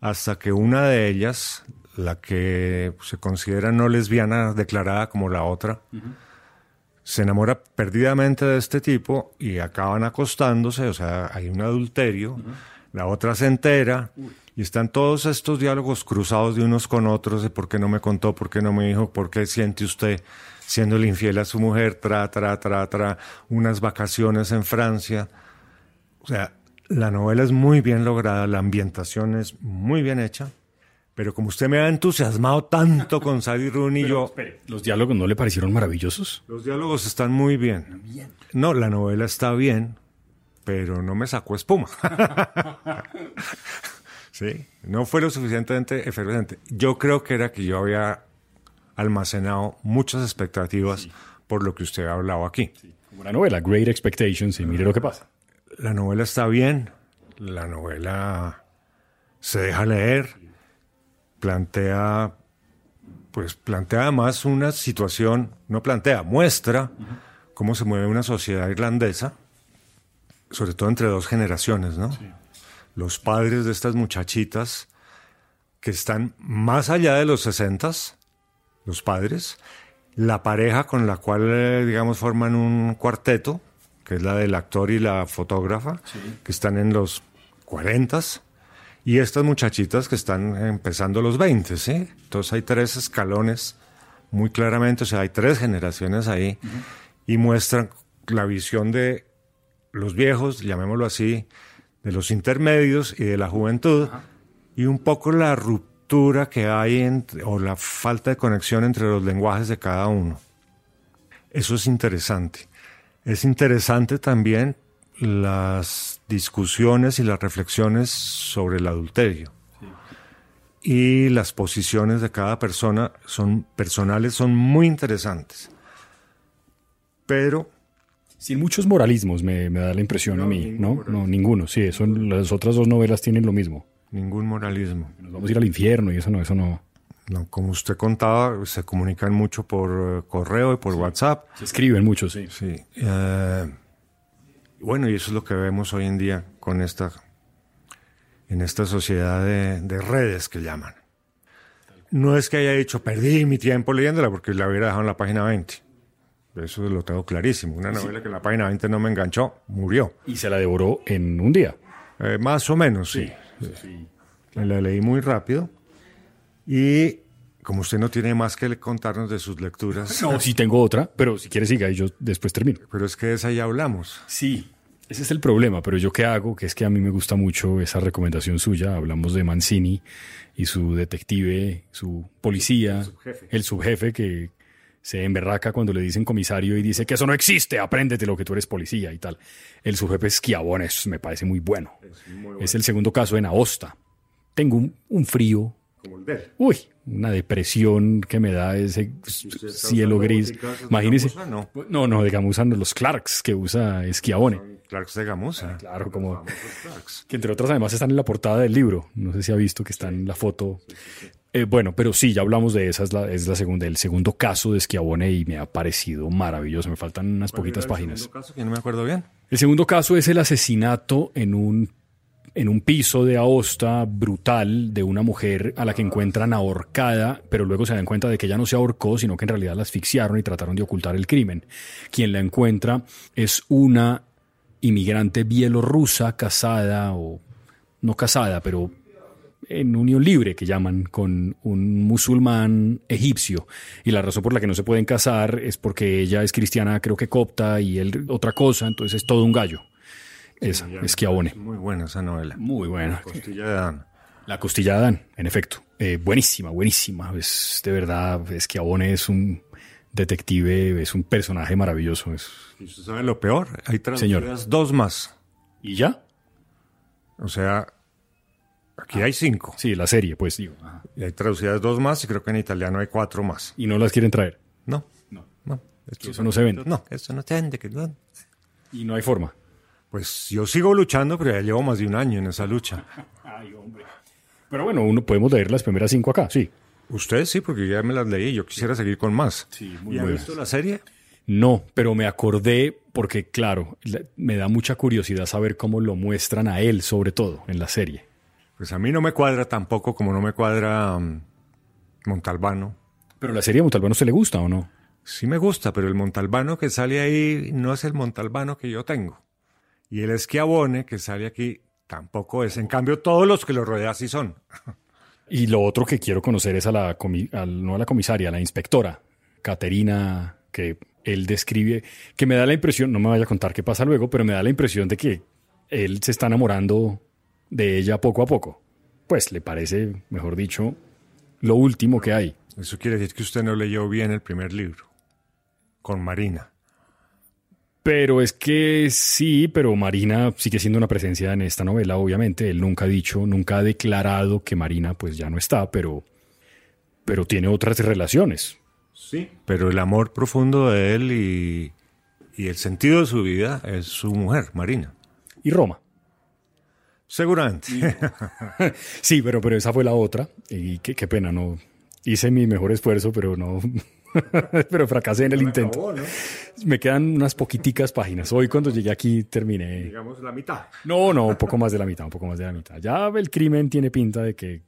hasta que una de ellas, la que se considera no lesbiana declarada como la otra, se enamora perdidamente de este tipo y acaban acostándose, o sea, hay un adulterio, la otra se entera y están todos estos diálogos cruzados de unos con otros de por qué no me contó, por qué no me dijo, por qué siente usted siendo infiel a su mujer, tra, tra, tra, tra, unas vacaciones en Francia. O sea, la novela es muy bien lograda, la ambientación es muy bien hecha, pero como usted me ha entusiasmado tanto con Sally Rooney, yo... ¿Los diálogos no le parecieron maravillosos? Los diálogos están muy bien. No, la novela está bien, pero no me sacó espuma. sí, no fue lo suficientemente efervescente. Yo creo que era que yo había almacenado muchas expectativas por lo que usted ha hablado aquí. como la novela, Great Expectations, y mire lo que pasa la novela está bien, la novela se deja leer, plantea, pues plantea además una situación, no plantea, muestra cómo se mueve una sociedad irlandesa, sobre todo entre dos generaciones, ¿no? Los padres de estas muchachitas que están más allá de los sesentas, los padres, la pareja con la cual, eh, digamos, forman un cuarteto, que es la del actor y la fotógrafa, que están en los 40 y estas muchachitas que están empezando los 20, ¿sí? Entonces hay tres escalones muy claramente, o sea, hay tres generaciones ahí y muestran la visión de los viejos, llamémoslo así, de los intermedios y de la juventud y un poco la ruptura que hay entre, o la falta de conexión entre los lenguajes de cada uno. Eso es interesante. Es interesante también las discusiones y las reflexiones sobre el adulterio. Y las posiciones de cada persona son personales, son muy interesantes. Pero sin muchos moralismos, me, da la impresión a mí, ¿no? No, ninguno. Sí, son, las otras dos novelas tienen lo mismo. Ningún moralismo. Nos vamos a ir al infierno y eso no, eso no. No, como usted contaba, se comunican mucho por eh, correo y por WhatsApp. Se escriben mucho, sí. Sí. Eh, bueno, y eso es lo que vemos hoy en día con esta, en esta sociedad de, redes que llaman. No es que haya dicho, perdí mi tiempo leyéndola porque la hubiera dejado en la página 20. Eso lo tengo clarísimo. Una novela que en la página 20 no me enganchó, murió. ¿Y se la devoró en un día? Eh, más o menos, sí. sí. La leí muy rápido. Y como usted no tiene más que contarnos de sus lecturas. No, sí tengo otra, pero si quiere siga y yo después termino. Pero es que de esa ya hablamos. Sí, ese es el problema, pero yo qué hago, que es que a mí me gusta mucho esa recomendación suya. Hablamos de Mancini y su detective, su policía, el subjefe, que se emberraca cuando le dicen comisario y dice que eso no existe, apréndete lo que tú eres policía y tal. El subjefe es eso me parece muy bueno. Es, el segundo caso en Aosta. Tengo un frío Uy, una depresión que me da ese cielo gris. Imagínese. no. no, no, de Gamusa no, los Clarks que usa Esquiabone. Clarks de Gamusa. Ah, claro, como. Que entre otras además están en la portada del libro. No sé si ha visto que está en la foto. Eh, bueno, pero sí, ya hablamos de esa, es la, es la segunda, el segundo caso de Esquiabone y me ha parecido maravilloso. Me faltan unas poquitas páginas. ¿El segundo caso? Que no me acuerdo bien. El segundo caso es el asesinato en un en un piso de Aosta brutal de una mujer a la que encuentran ahorcada, pero luego se dan cuenta de que ella no se ahorcó, sino que en realidad la asfixiaron y trataron de ocultar el crimen. Quien la encuentra es una inmigrante bielorrusa casada o no casada, pero en unión libre que llaman con un musulmán egipcio y la razón por la que no se pueden casar es porque ella es cristiana creo que copta y él otra cosa, entonces es todo un gallo. Esa, Esquiabone. Muy buena esa novela. Muy buena. La costilla de Adán. La costilla de Adán, en efecto. Eh, buenísima, buenísima. Es de verdad, Esquiabone es un detective es un personaje maravilloso. Es... ¿Y usted sabe lo peor? Hay traducidas dos más. ¿Y ya? O sea, aquí hay cinco. Sí, la serie, pues digo. Y hay traducidas dos más y creo que en italiano hay cuatro más. ¿Y no las quieren traer? No, No. no. Eso no se vende. No, eso no se vende. que no. Y no hay forma. Pues yo sigo luchando, pero ya llevo más de un año en esa lucha. Ay, hombre. Pero bueno, uno podemos leer las primeras cinco acá, sí. Ustedes sí, porque ya me las leí. Yo quisiera seguir con más. Sí, ¿Y ha visto la serie? No, pero me acordé porque, claro, la- me da mucha curiosidad saber cómo lo muestran a él, sobre todo, en la serie. Pues a mí no me cuadra tampoco como no me cuadra mm, Montalbano. Pero la serie de Montalbano se le gusta o no? Sí me gusta, pero el Montalbano que sale ahí no es el Montalbano que yo tengo. Y el Esquiabone que sale aquí tampoco es. En cambio, todos los que lo rodean sí son. Y lo otro que quiero conocer es a la, comi- no a la comisaria, a la inspectora, Caterina, que él describe, que me da la impresión, no me vaya a contar qué pasa luego, pero me da la impresión de que él se está enamorando de ella poco a poco. Pues le parece, mejor dicho, lo último que hay. Eso quiere decir que usted no leyó bien el primer libro. Con Marina. Pero es que sí, pero Marina sigue siendo una presencia en esta novela, obviamente. Él nunca ha dicho, nunca ha declarado que Marina pues ya no está, pero, pero tiene otras relaciones. Sí. Pero el amor profundo de él y, y el sentido de su vida es su mujer, Marina. Y Roma. Seguramente. Sí, pero, pero esa fue la otra. Y qué, qué pena, no. Hice mi mejor esfuerzo, pero no. pero fracasé en el intento. Me quedan unas poquiticas páginas. Hoy cuando llegué aquí terminé. Digamos la mitad. No, no, un poco más de la mitad, un poco más de la mitad. Ya el crimen tiene pinta de que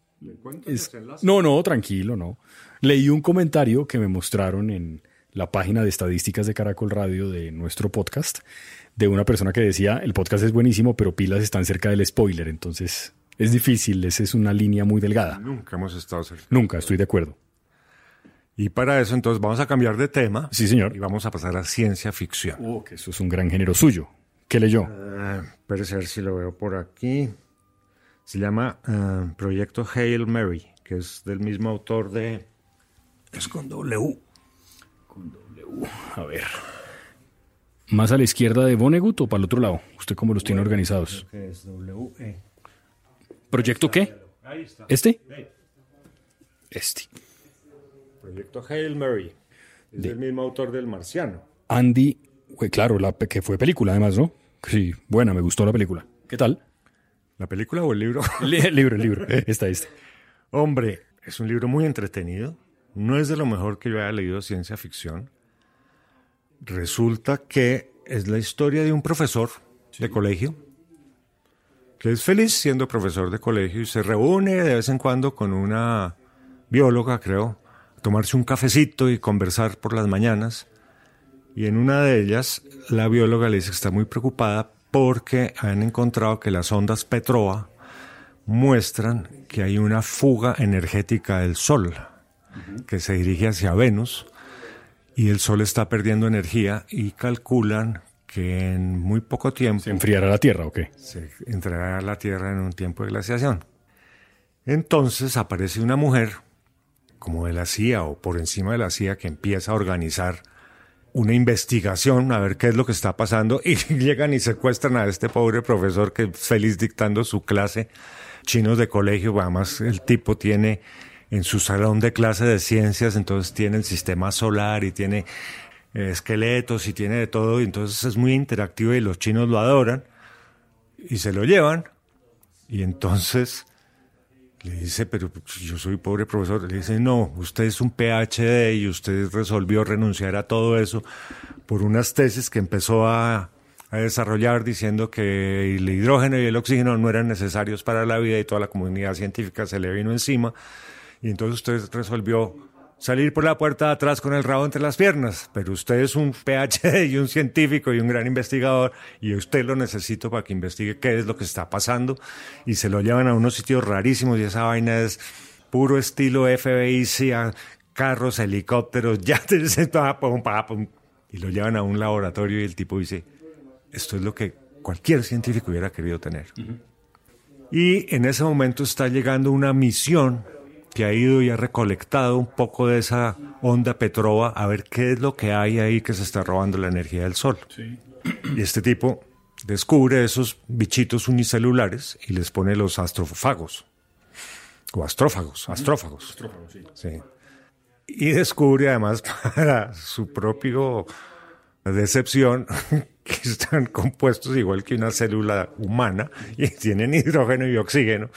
es- No, no, tranquilo, no. Leí un comentario que me mostraron en la página de estadísticas de Caracol Radio de nuestro podcast de una persona que decía, el podcast es buenísimo, pero pilas están cerca del spoiler, entonces es difícil, esa es una línea muy delgada. Nunca hemos estado cerca. Nunca, estoy de acuerdo. Y para eso, entonces, vamos a cambiar de tema. Sí, señor. Y vamos a pasar a ciencia ficción. Oh, que eso es un gran género suyo. ¿Qué leyó? Espérese a ver si lo veo por aquí. Se llama ah, Proyecto Hail Mary, que es del mismo autor de... Es con W. A ver. ¿Más a la izquierda de Vonnegut o para el otro lado? ¿Usted cómo los tiene organizados? E. ¿Proyecto qué? Ahí está. ¿Este? Este. Proyecto Hail Mary. Es del mismo autor del Marciano. Andy, claro, la que fue película además, ¿no? Sí, buena, me gustó la película. ¿Qué tal? ¿La película o el libro? Li- El libro, el libro. Está este. Hombre, es un libro muy entretenido. No es de lo mejor que yo haya leído ciencia ficción. Resulta que es la historia de un profesor de colegio que es feliz siendo profesor de colegio y se reúne de vez en cuando con una bióloga, creo, a tomarse un cafecito y conversar por las mañanas. Y en una de ellas, la bióloga le dice que está muy preocupada porque han encontrado que las ondas Petrova muestran que hay una fuga energética del Sol que se dirige hacia Venus y el Sol está perdiendo energía y calculan que en muy poco tiempo ¿Se enfriará la Tierra o qué? se entrará la Tierra en un tiempo de glaciación. Entonces aparece una mujer, como de la CIA o por encima de la CIA, que empieza a organizar una investigación a ver qué es lo que está pasando y llegan y secuestran a este pobre profesor que es feliz dictando su clase, chinos de colegio, además el tipo tiene en su salón de clase de ciencias, entonces tiene el sistema solar y tiene eh, esqueletos y tiene de todo, y entonces es muy interactivo y los chinos lo adoran y se lo llevan y entonces le dice, pero yo soy pobre profesor. Le dice, no, usted es un PhD y usted resolvió renunciar a todo eso por unas tesis que empezó a, a desarrollar diciendo que el hidrógeno y el oxígeno no eran necesarios para la vida y toda la comunidad científica se le vino encima. Y entonces usted resolvió salir por la puerta de atrás con el rabo entre las piernas, pero usted es un PhD y un científico y un gran investigador y usted lo necesito para que investigue qué es lo que está pasando. Y se lo llevan a unos sitios rarísimos y esa vaina es puro estilo FBI, CIA, carros, helicópteros, yates, y lo llevan a un laboratorio y el tipo dice, esto es lo que cualquier científico hubiera querido tener. Y en ese momento está llegando una misión que ha ido y ha recolectado un poco de esa onda Petrova a ver qué es lo que hay ahí que se está robando la energía del sol. Y este tipo descubre esos bichitos unicelulares y les pone los astrofagos. O astrófagos, astrófagos. sí. Y descubre además para su propio decepción que están compuestos igual que una célula humana y tienen hidrógeno y oxígeno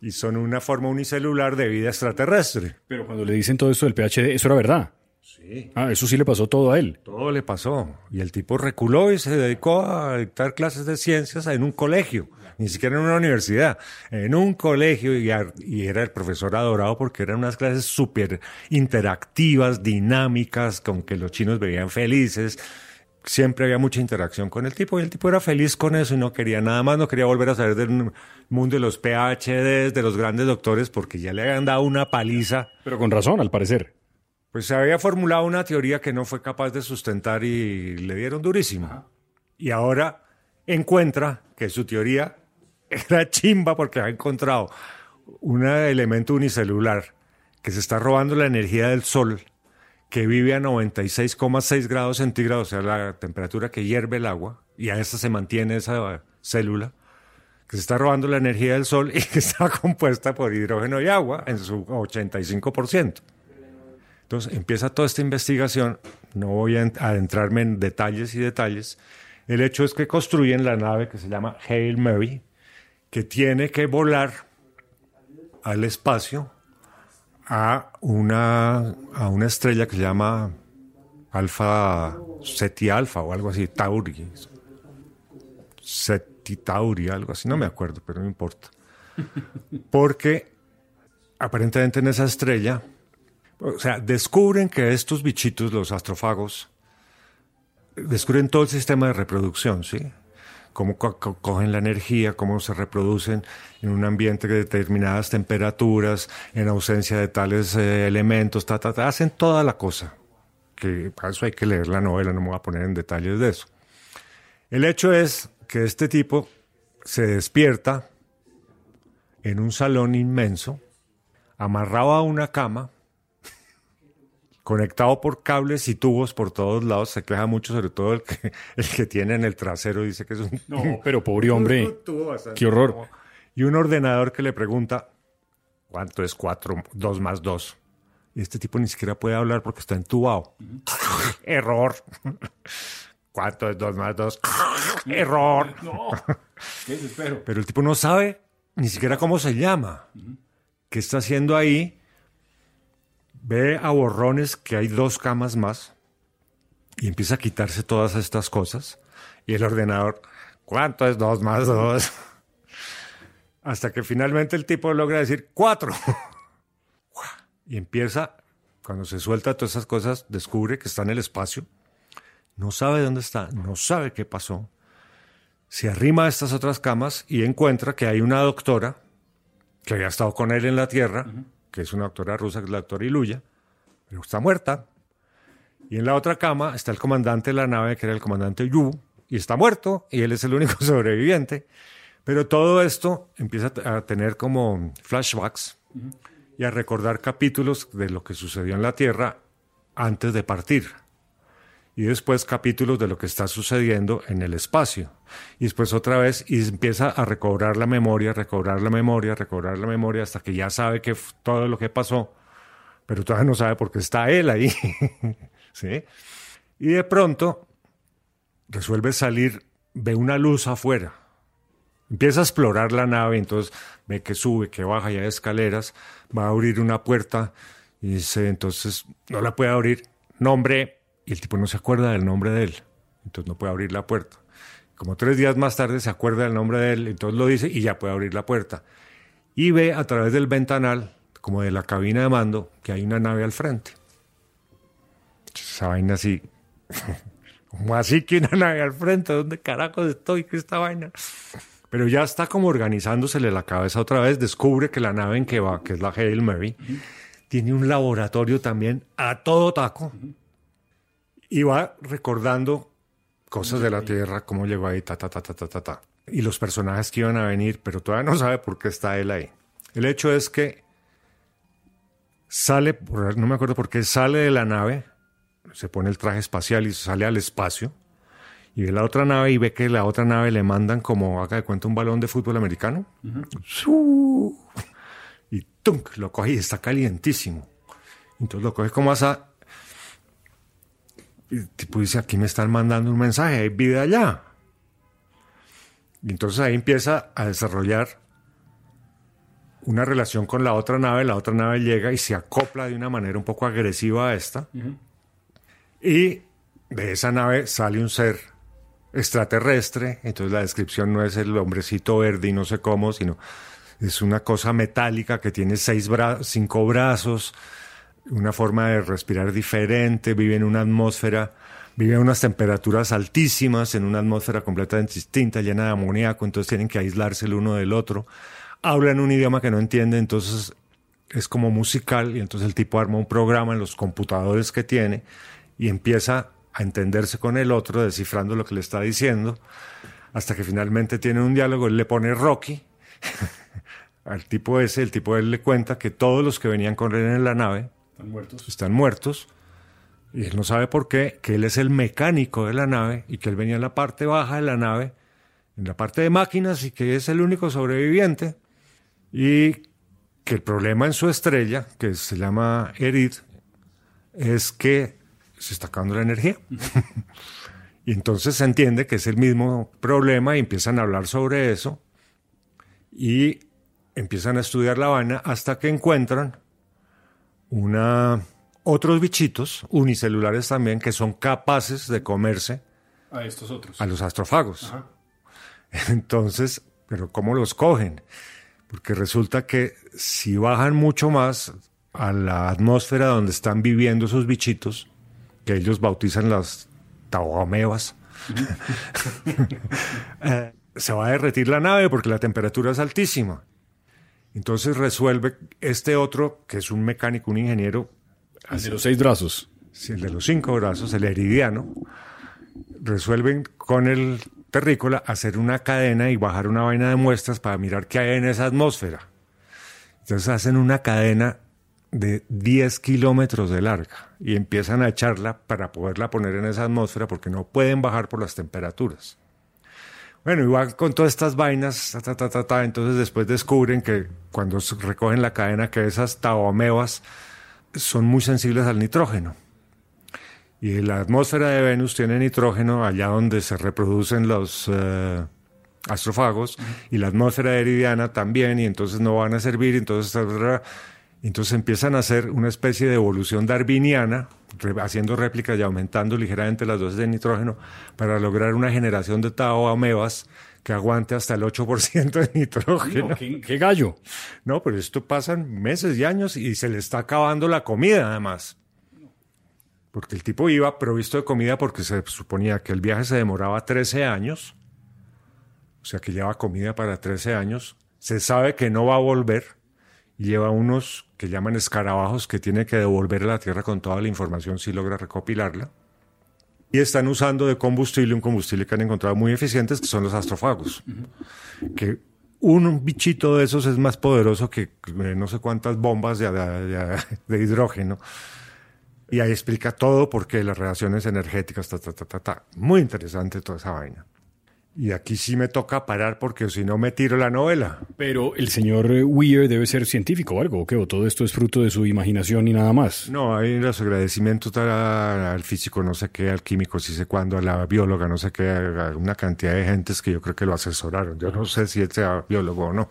y son una forma unicelular de vida extraterrestre. Pero cuando le dicen todo esto del PhD, eso era verdad. Sí. Ah, eso sí le pasó todo a él. Todo le pasó. Y el tipo reculó y se dedicó a dictar clases de ciencias en un colegio, ni siquiera en una universidad, en un colegio y, y era el profesor adorado porque eran unas clases súper interactivas, dinámicas, con que los chinos veían felices siempre había mucha interacción con el tipo y el tipo era feliz con eso y no quería nada más, no quería volver a salir del mundo de los PhDs, de los grandes doctores, porque ya le habían dado una paliza. Pero con razón, al parecer. Pues se había formulado una teoría que no fue capaz de sustentar y le dieron durísimo. Y ahora encuentra que su teoría era chimba porque ha encontrado un elemento unicelular que se está robando la energía del sol que vive a 96,6 grados centígrados, o sea, la temperatura que hierve el agua, y a esa se mantiene esa célula, que se está robando la energía del sol y que está compuesta por hidrógeno y agua en su 85%. Entonces empieza toda esta investigación, no voy a adentrarme en detalles y detalles. El hecho es que construyen la nave que se llama Hail Mary, que tiene que volar al espacio a una, a una estrella que se llama Alfa Seti Alfa o algo así, Tauri. Seti Tauri, algo así, no me acuerdo, pero no importa. Porque aparentemente en esa estrella, o sea, descubren que estos bichitos, los astrofagos, descubren todo el sistema de reproducción, ¿sí? Cómo cogen la energía, cómo se reproducen en un ambiente de determinadas temperaturas, en ausencia de tales eh, elementos, ta, ta, hacen toda la cosa. Que para eso hay que leer la novela, no me voy a poner en detalles de eso. El hecho es que este tipo se despierta en un salón inmenso, amarrado a una cama, conectado por cables y tubos por todos lados. Se queja mucho, sobre todo el que, el que tiene en el trasero, dice que es un... No, pero pobre hombre, qué horror. Y un ordenador que le pregunta, ¿cuánto es 4, 2 más 2? Y este tipo ni siquiera puede hablar porque está entubado. Error. ¿Cuánto es 2 más 2? Error. No. Pero el tipo no sabe ni siquiera cómo se llama. ¿Qué está haciendo ahí? Ve a borrones que hay dos camas más y empieza a quitarse todas estas cosas. Y el ordenador, ¿cuánto es dos más dos? Hasta que finalmente el tipo logra decir cuatro. Y empieza, cuando se suelta todas esas cosas, descubre que está en el espacio. No sabe dónde está, no sabe qué pasó. Se arrima a estas otras camas y encuentra que hay una doctora que había estado con él en la Tierra, que es una doctora rusa, que es la doctora Iluya, pero está muerta. Y en la otra cama está el comandante de la nave, que era el comandante Yu, y está muerto, y él es el único sobreviviente. Pero todo esto empieza a tener como flashbacks y a recordar capítulos de lo que sucedió en la Tierra antes de partir. Y después capítulos de lo que está sucediendo en el espacio. Y después otra vez y empieza a recobrar la memoria, recobrar la memoria, recobrar la memoria hasta que ya sabe que todo lo que pasó, pero todavía no sabe por qué está él ahí. ¿Sí? Y de pronto resuelve salir, ve una luz afuera. Empieza a explorar la nave, entonces ve que sube, que baja, ya hay escaleras, va a abrir una puerta y dice, entonces no la puede abrir. Nombre, y el tipo no se acuerda del nombre de él, entonces no puede abrir la puerta. Como tres días más tarde se acuerda del nombre de él, entonces lo dice y ya puede abrir la puerta. Y ve a través del ventanal, como de la cabina de mando, que hay una nave al frente. Esa vaina así. como así que una nave al frente? ¿Dónde carajos estoy? ¿Qué esta vaina? Pero ya está como organizándosele la cabeza otra vez, descubre que la nave en que va, que es la Hail Mary, tiene un laboratorio también a todo taco y va recordando cosas de la Tierra, cómo llegó ahí, ta, ta, ta, ta, ta, ta, ta. Y los personajes que iban a venir, pero todavía no sabe por qué está él ahí. El hecho es que sale, no me acuerdo por qué, sale de la nave, se pone el traje espacial y sale al espacio, y ve la otra nave y ve que la otra nave le mandan como, haga de cuenta, un balón de fútbol americano. Y tunk, lo coge y está calientísimo. Entonces lo coge como asa. El tipo dice, aquí me están mandando un mensaje, hay vida allá. Y entonces ahí empieza a desarrollar una relación con la otra nave, la otra nave llega y se acopla de una manera un poco agresiva a esta. Y de esa nave sale un ser extraterrestre, entonces la descripción no es el hombrecito verde y no sé cómo, sino es una cosa metálica que tiene seis cinco brazos, una forma de respirar diferente, vive en una atmósfera, vive a unas temperaturas altísimas, en una atmósfera completamente distinta, llena de amoníaco, entonces tienen que aislarse el uno del otro hablan un idioma que no entiende, entonces es como musical y entonces el tipo arma un programa en los computadores que tiene y empieza a entenderse con el otro, descifrando lo que le está diciendo, hasta que finalmente tiene un diálogo, él le pone Rocky al tipo ese, el tipo él le cuenta que todos los que venían con él en la nave están muertos. Están muertos y él no sabe por qué, que él es el mecánico de la nave y que él venía en la parte baja de la nave, en la parte de máquinas y que es el único sobreviviente y que el problema en su estrella, que se llama Erid, es que se está acabando la energía. y entonces se entiende que es el mismo problema y empiezan a hablar sobre eso y empiezan a estudiar la vaina hasta que encuentran una otros bichitos unicelulares también que son capaces de comerse a estos otros a los astrofagos. Entonces, pero ¿cómo los cogen? porque resulta que si bajan mucho más a la atmósfera donde están viviendo esos bichitos, que ellos bautizan las taoamebas, eh, se va a derretir la nave porque la temperatura es altísima. Entonces resuelve este otro, que es un mecánico, un ingeniero. El de los seis brazos. el de los cinco brazos, el heridiano. Resuelven con el terrícola, hacer una cadena y bajar una vaina de muestras para mirar qué hay en esa atmósfera. Entonces hacen una cadena de 10 kilómetros de larga y empiezan a echarla para poderla poner en esa atmósfera porque no pueden bajar por las temperaturas. Bueno, igual con todas estas vainas, entonces después descubren que cuando recogen la cadena que esas taomebas son muy sensibles al nitrógeno. Y la atmósfera de Venus tiene nitrógeno allá donde se reproducen los eh, astrofagos y la atmósfera de Eridiana también y entonces no van a servir, entonces, entonces empiezan a hacer una especie de evolución darwiniana, haciendo réplicas y aumentando ligeramente las dosis de nitrógeno para lograr una generación de Tao amebas que aguante hasta el 8% de nitrógeno. ¿qué, ¿qué, gallo? No, pero esto pasan meses y años y se le está acabando la comida además porque el tipo iba provisto de comida porque se suponía que el viaje se demoraba 13 años, o sea que lleva comida para 13 años, se sabe que no va a volver lleva unos que llaman escarabajos que tiene que devolver a la Tierra con toda la información si logra recopilarla. Y están usando de combustible un combustible que han encontrado muy eficientes, que son los astrofagos. Que un bichito de esos es más poderoso que eh, no sé cuántas bombas de, de hidrógeno. Y ahí explica todo por qué las relaciones energéticas, ta, ta, ta, ta, ta. Muy interesante toda esa vaina. Y aquí sí me toca parar porque si no me tiro la novela. Pero el señor Weir debe ser científico o algo, ¿o qué? ¿O todo esto es fruto de su imaginación y nada más? No, hay los agradecimientos al físico, no sé qué, al químico, sí sé cuándo, a la bióloga, no sé qué, a una cantidad de gentes que yo creo que lo asesoraron. Yo no sé si él sea biólogo o no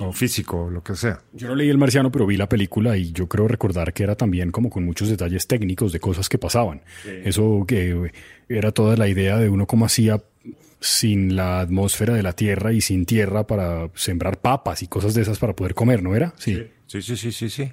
o físico, o lo que sea. Yo no leí El Marciano, pero vi la película y yo creo recordar que era también como con muchos detalles técnicos de cosas que pasaban. Eso que era toda la idea de uno como hacía sin la atmósfera de la tierra y sin tierra para sembrar papas y cosas de esas para poder comer, ¿no era? Sí, sí, sí, sí, sí. sí.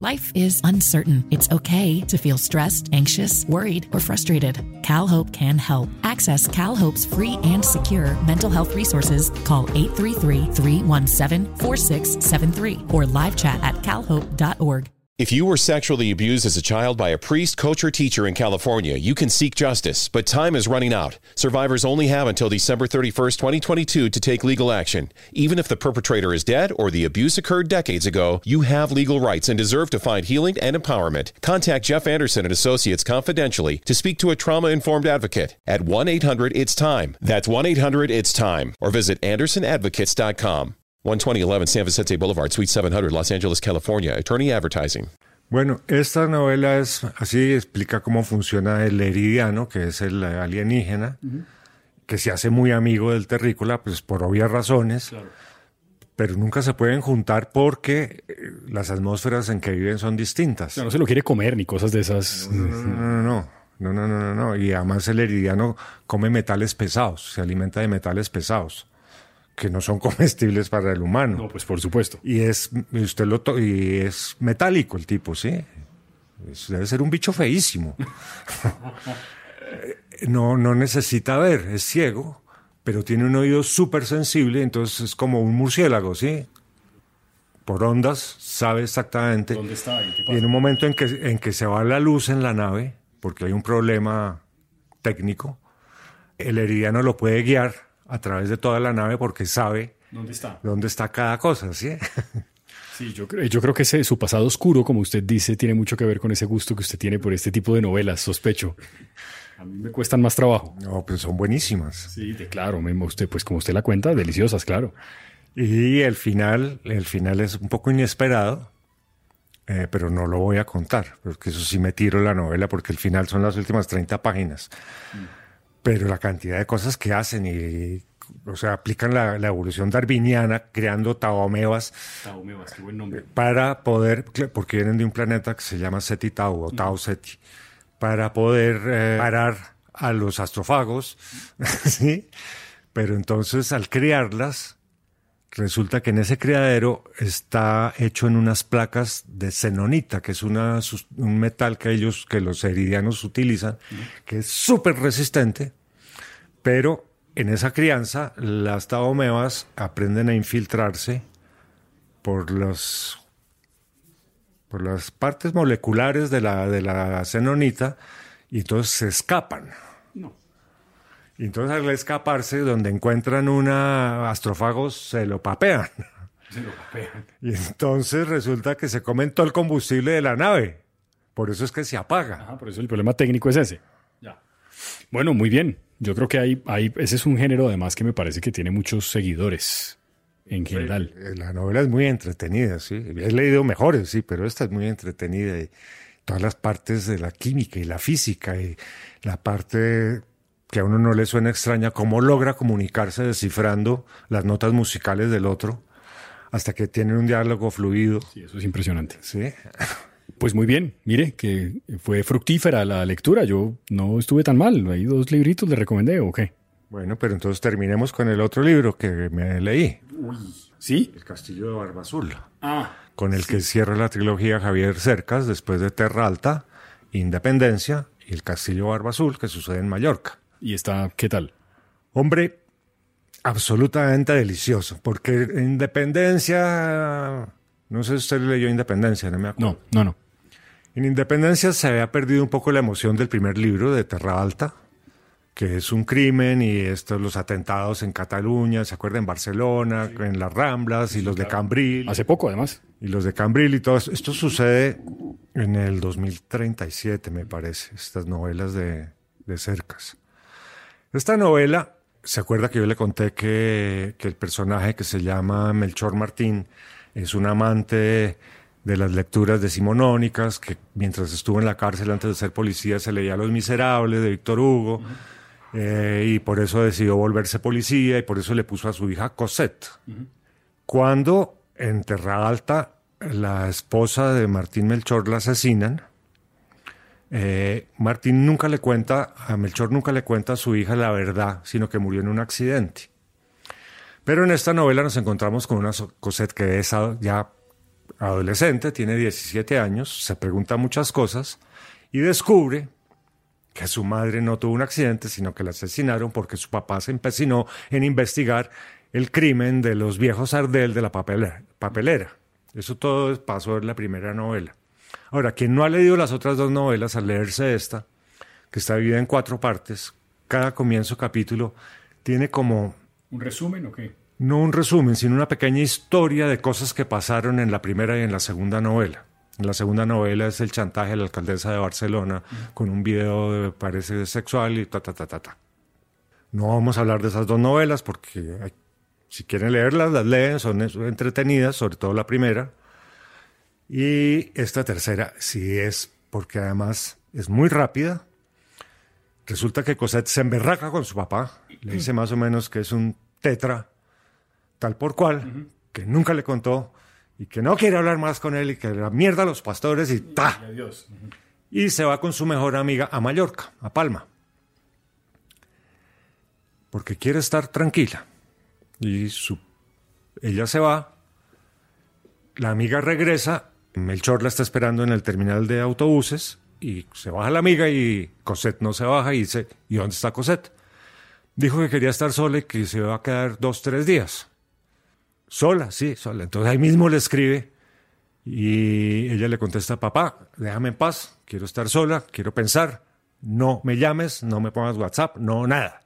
Life is uncertain. It's okay to feel stressed, anxious, worried, or frustrated. CalHope can help. Access CalHope's free and secure mental health resources. Call 833-317-4673 or live chat at calhope.org. If you were sexually abused as a child by a priest, coach, or teacher in California, you can seek justice, but time is running out. Survivors only have until December 31st, 2022 to take legal action. Even if the perpetrator is dead or the abuse occurred decades ago, you have legal rights and deserve to find healing and empowerment. Contact Jeff Anderson and Associates confidentially to speak to a trauma-informed advocate at 1-800-ITS-TIME. That's 1-800-ITS-TIME or visit andersonadvocates.com. 12011 San Vicente Boulevard, Suite 700, Los Angeles, California. Attorney Advertising. Bueno, esta novela es así, explica cómo funciona el heridiano, que es el alienígena, uh -huh. que se hace muy amigo del terrícola, pues por obvias razones, claro. pero nunca se pueden juntar porque eh, las atmósferas en que viven son distintas. No, no se lo quiere comer ni cosas de esas. no, no, no. no, no. No, no, no, no, no. Y además el heridiano come metales pesados, se alimenta de metales pesados que no son comestibles para el humano. No, pues por supuesto. Y es, y usted lo to- y es metálico el tipo, sí. Es- debe ser un bicho feísimo. no, no necesita ver, es ciego, pero tiene un oído súper sensible, entonces es como un murciélago, ¿sí? Por ondas sabe exactamente. ¿Dónde está? ¿Y qué Y pasa? en un momento en que, en que se va la luz en la nave, porque hay un problema técnico, el heridiano lo puede guiar a través de toda la nave porque sabe ¿Dónde está? dónde está cada cosa, ¿sí? Sí, yo creo, yo creo que ese, su pasado oscuro, como usted dice, tiene mucho que ver con ese gusto que usted tiene por este tipo de novelas, sospecho. A mí me cuestan más trabajo. No, pues son buenísimas. Sí, de claro, me- usted, pues como usted la cuenta, deliciosas, claro. Y el final, el final es un poco inesperado, eh, pero no lo voy a contar, porque eso sí me tiro la novela, porque el final son las últimas 30 páginas. Pero la cantidad de cosas que hacen y, o sea, aplican la, la evolución darwiniana creando taomebas Taomebas, qué buen nombre. para poder, porque vienen de un planeta que se llama Seti Tau o Tau Seti, para poder eh, parar a los astrofagos, ¿sí? Pero entonces al criarlas, resulta que en ese criadero está hecho en unas placas de xenonita, que es una, un metal que ellos, que los eridianos utilizan, que es súper resistente, pero en esa crianza las taomebas aprenden a infiltrarse por los por las partes moleculares de la, de la xenonita y entonces se escapan. No. Y entonces al escaparse, donde encuentran una astrofagos, se lo papean. Se lo papean. Y entonces resulta que se comen todo el combustible de la nave. Por eso es que se apaga. Ajá, por eso el problema técnico es ese. Bueno, muy bien. Yo creo que hay, hay, ese es un género además que me parece que tiene muchos seguidores en general. Eh, La novela es muy entretenida, sí. He leído mejores, sí, pero esta es muy entretenida. Y todas las partes de la química y la física y la parte que a uno no le suena extraña, cómo logra comunicarse descifrando las notas musicales del otro hasta que tienen un diálogo fluido. Sí, eso es impresionante. Sí. Pues muy bien, mire que fue fructífera la lectura. Yo no estuve tan mal. Hay dos libritos le recomendé, ¿o qué? Bueno, pero entonces terminemos con el otro libro que me leí, ¿Sí? El Castillo de Barba Azul, Ah, con el que cierra la trilogía Javier Cercas después de Terra Alta, Independencia y El Castillo de Barba Azul, que sucede en Mallorca. ¿y está qué tal? Hombre, absolutamente delicioso, porque Independencia, no sé si usted leyó Independencia, no me acuerdo. No, no, no. En Independencia se había perdido un poco la emoción del primer libro de Terra Alta, que es un crimen y estos los atentados en Cataluña, ¿se acuerda? En Barcelona, en las Ramblas y los de Cambril. Hace poco, además. Y los de Cambril y todo esto. Esto sucede en el 2037, me parece, estas novelas de, de cercas. Esta novela, ¿se acuerda que yo le conté que, que el personaje que se llama Melchor Martín es un amante de las lecturas decimonónicas, que mientras estuvo en la cárcel antes de ser policía se leía Los Miserables de Víctor Hugo, eh, y por eso decidió volverse policía y por eso le puso a su hija Cosette. Cuando en Terra Alta la esposa de Martín Melchor la asesinan, eh, Martín nunca le cuenta, a Melchor nunca le cuenta a su hija la verdad, sino que murió en un accidente. Pero en esta novela nos encontramos con una Cosette que es ya adolescente, tiene 17 años, se pregunta muchas cosas y descubre que su madre no tuvo un accidente, sino que la asesinaron porque su papá se empecinó en investigar el crimen de los viejos Ardel de la papelera. papelera. Eso todo pasó en la primera novela. Ahora, quien no ha leído las otras dos novelas, al leerse esta, que está dividida en cuatro partes, cada comienzo capítulo tiene como... ¿Un resumen o qué? No un resumen, sino una pequeña historia de cosas que pasaron en la primera y en la segunda novela. En la segunda novela es el chantaje a la alcaldesa de Barcelona con un video, de, parece sexual y ta, ta, ta, ta, ta. No vamos a hablar de esas dos novelas porque hay- si quieren leerlas, las leen, son entretenidas, sobre todo la primera. Y esta tercera sí es, porque además es muy rápida. Resulta que Cosette se emberraca con su papá, le dice más o menos que es un tetra, tal por cual, que nunca le contó y que no quiere hablar más con él y que la mierda a los pastores y ta. Adiós. Y se va con su mejor amiga a Mallorca, a Palma. Porque quiere estar tranquila. Y su, ella se va. La amiga regresa. Melchor la está esperando en el terminal de autobuses. Y se baja la amiga y Cosette no se baja y dice, ¿y dónde está Cosette? Dijo que quería estar sola y que se va a quedar dos, tres días. Sola, sí, sola. Entonces ahí mismo le escribe y ella le contesta, papá, déjame en paz, quiero estar sola, quiero pensar, no me llames, no me pongas WhatsApp, no nada.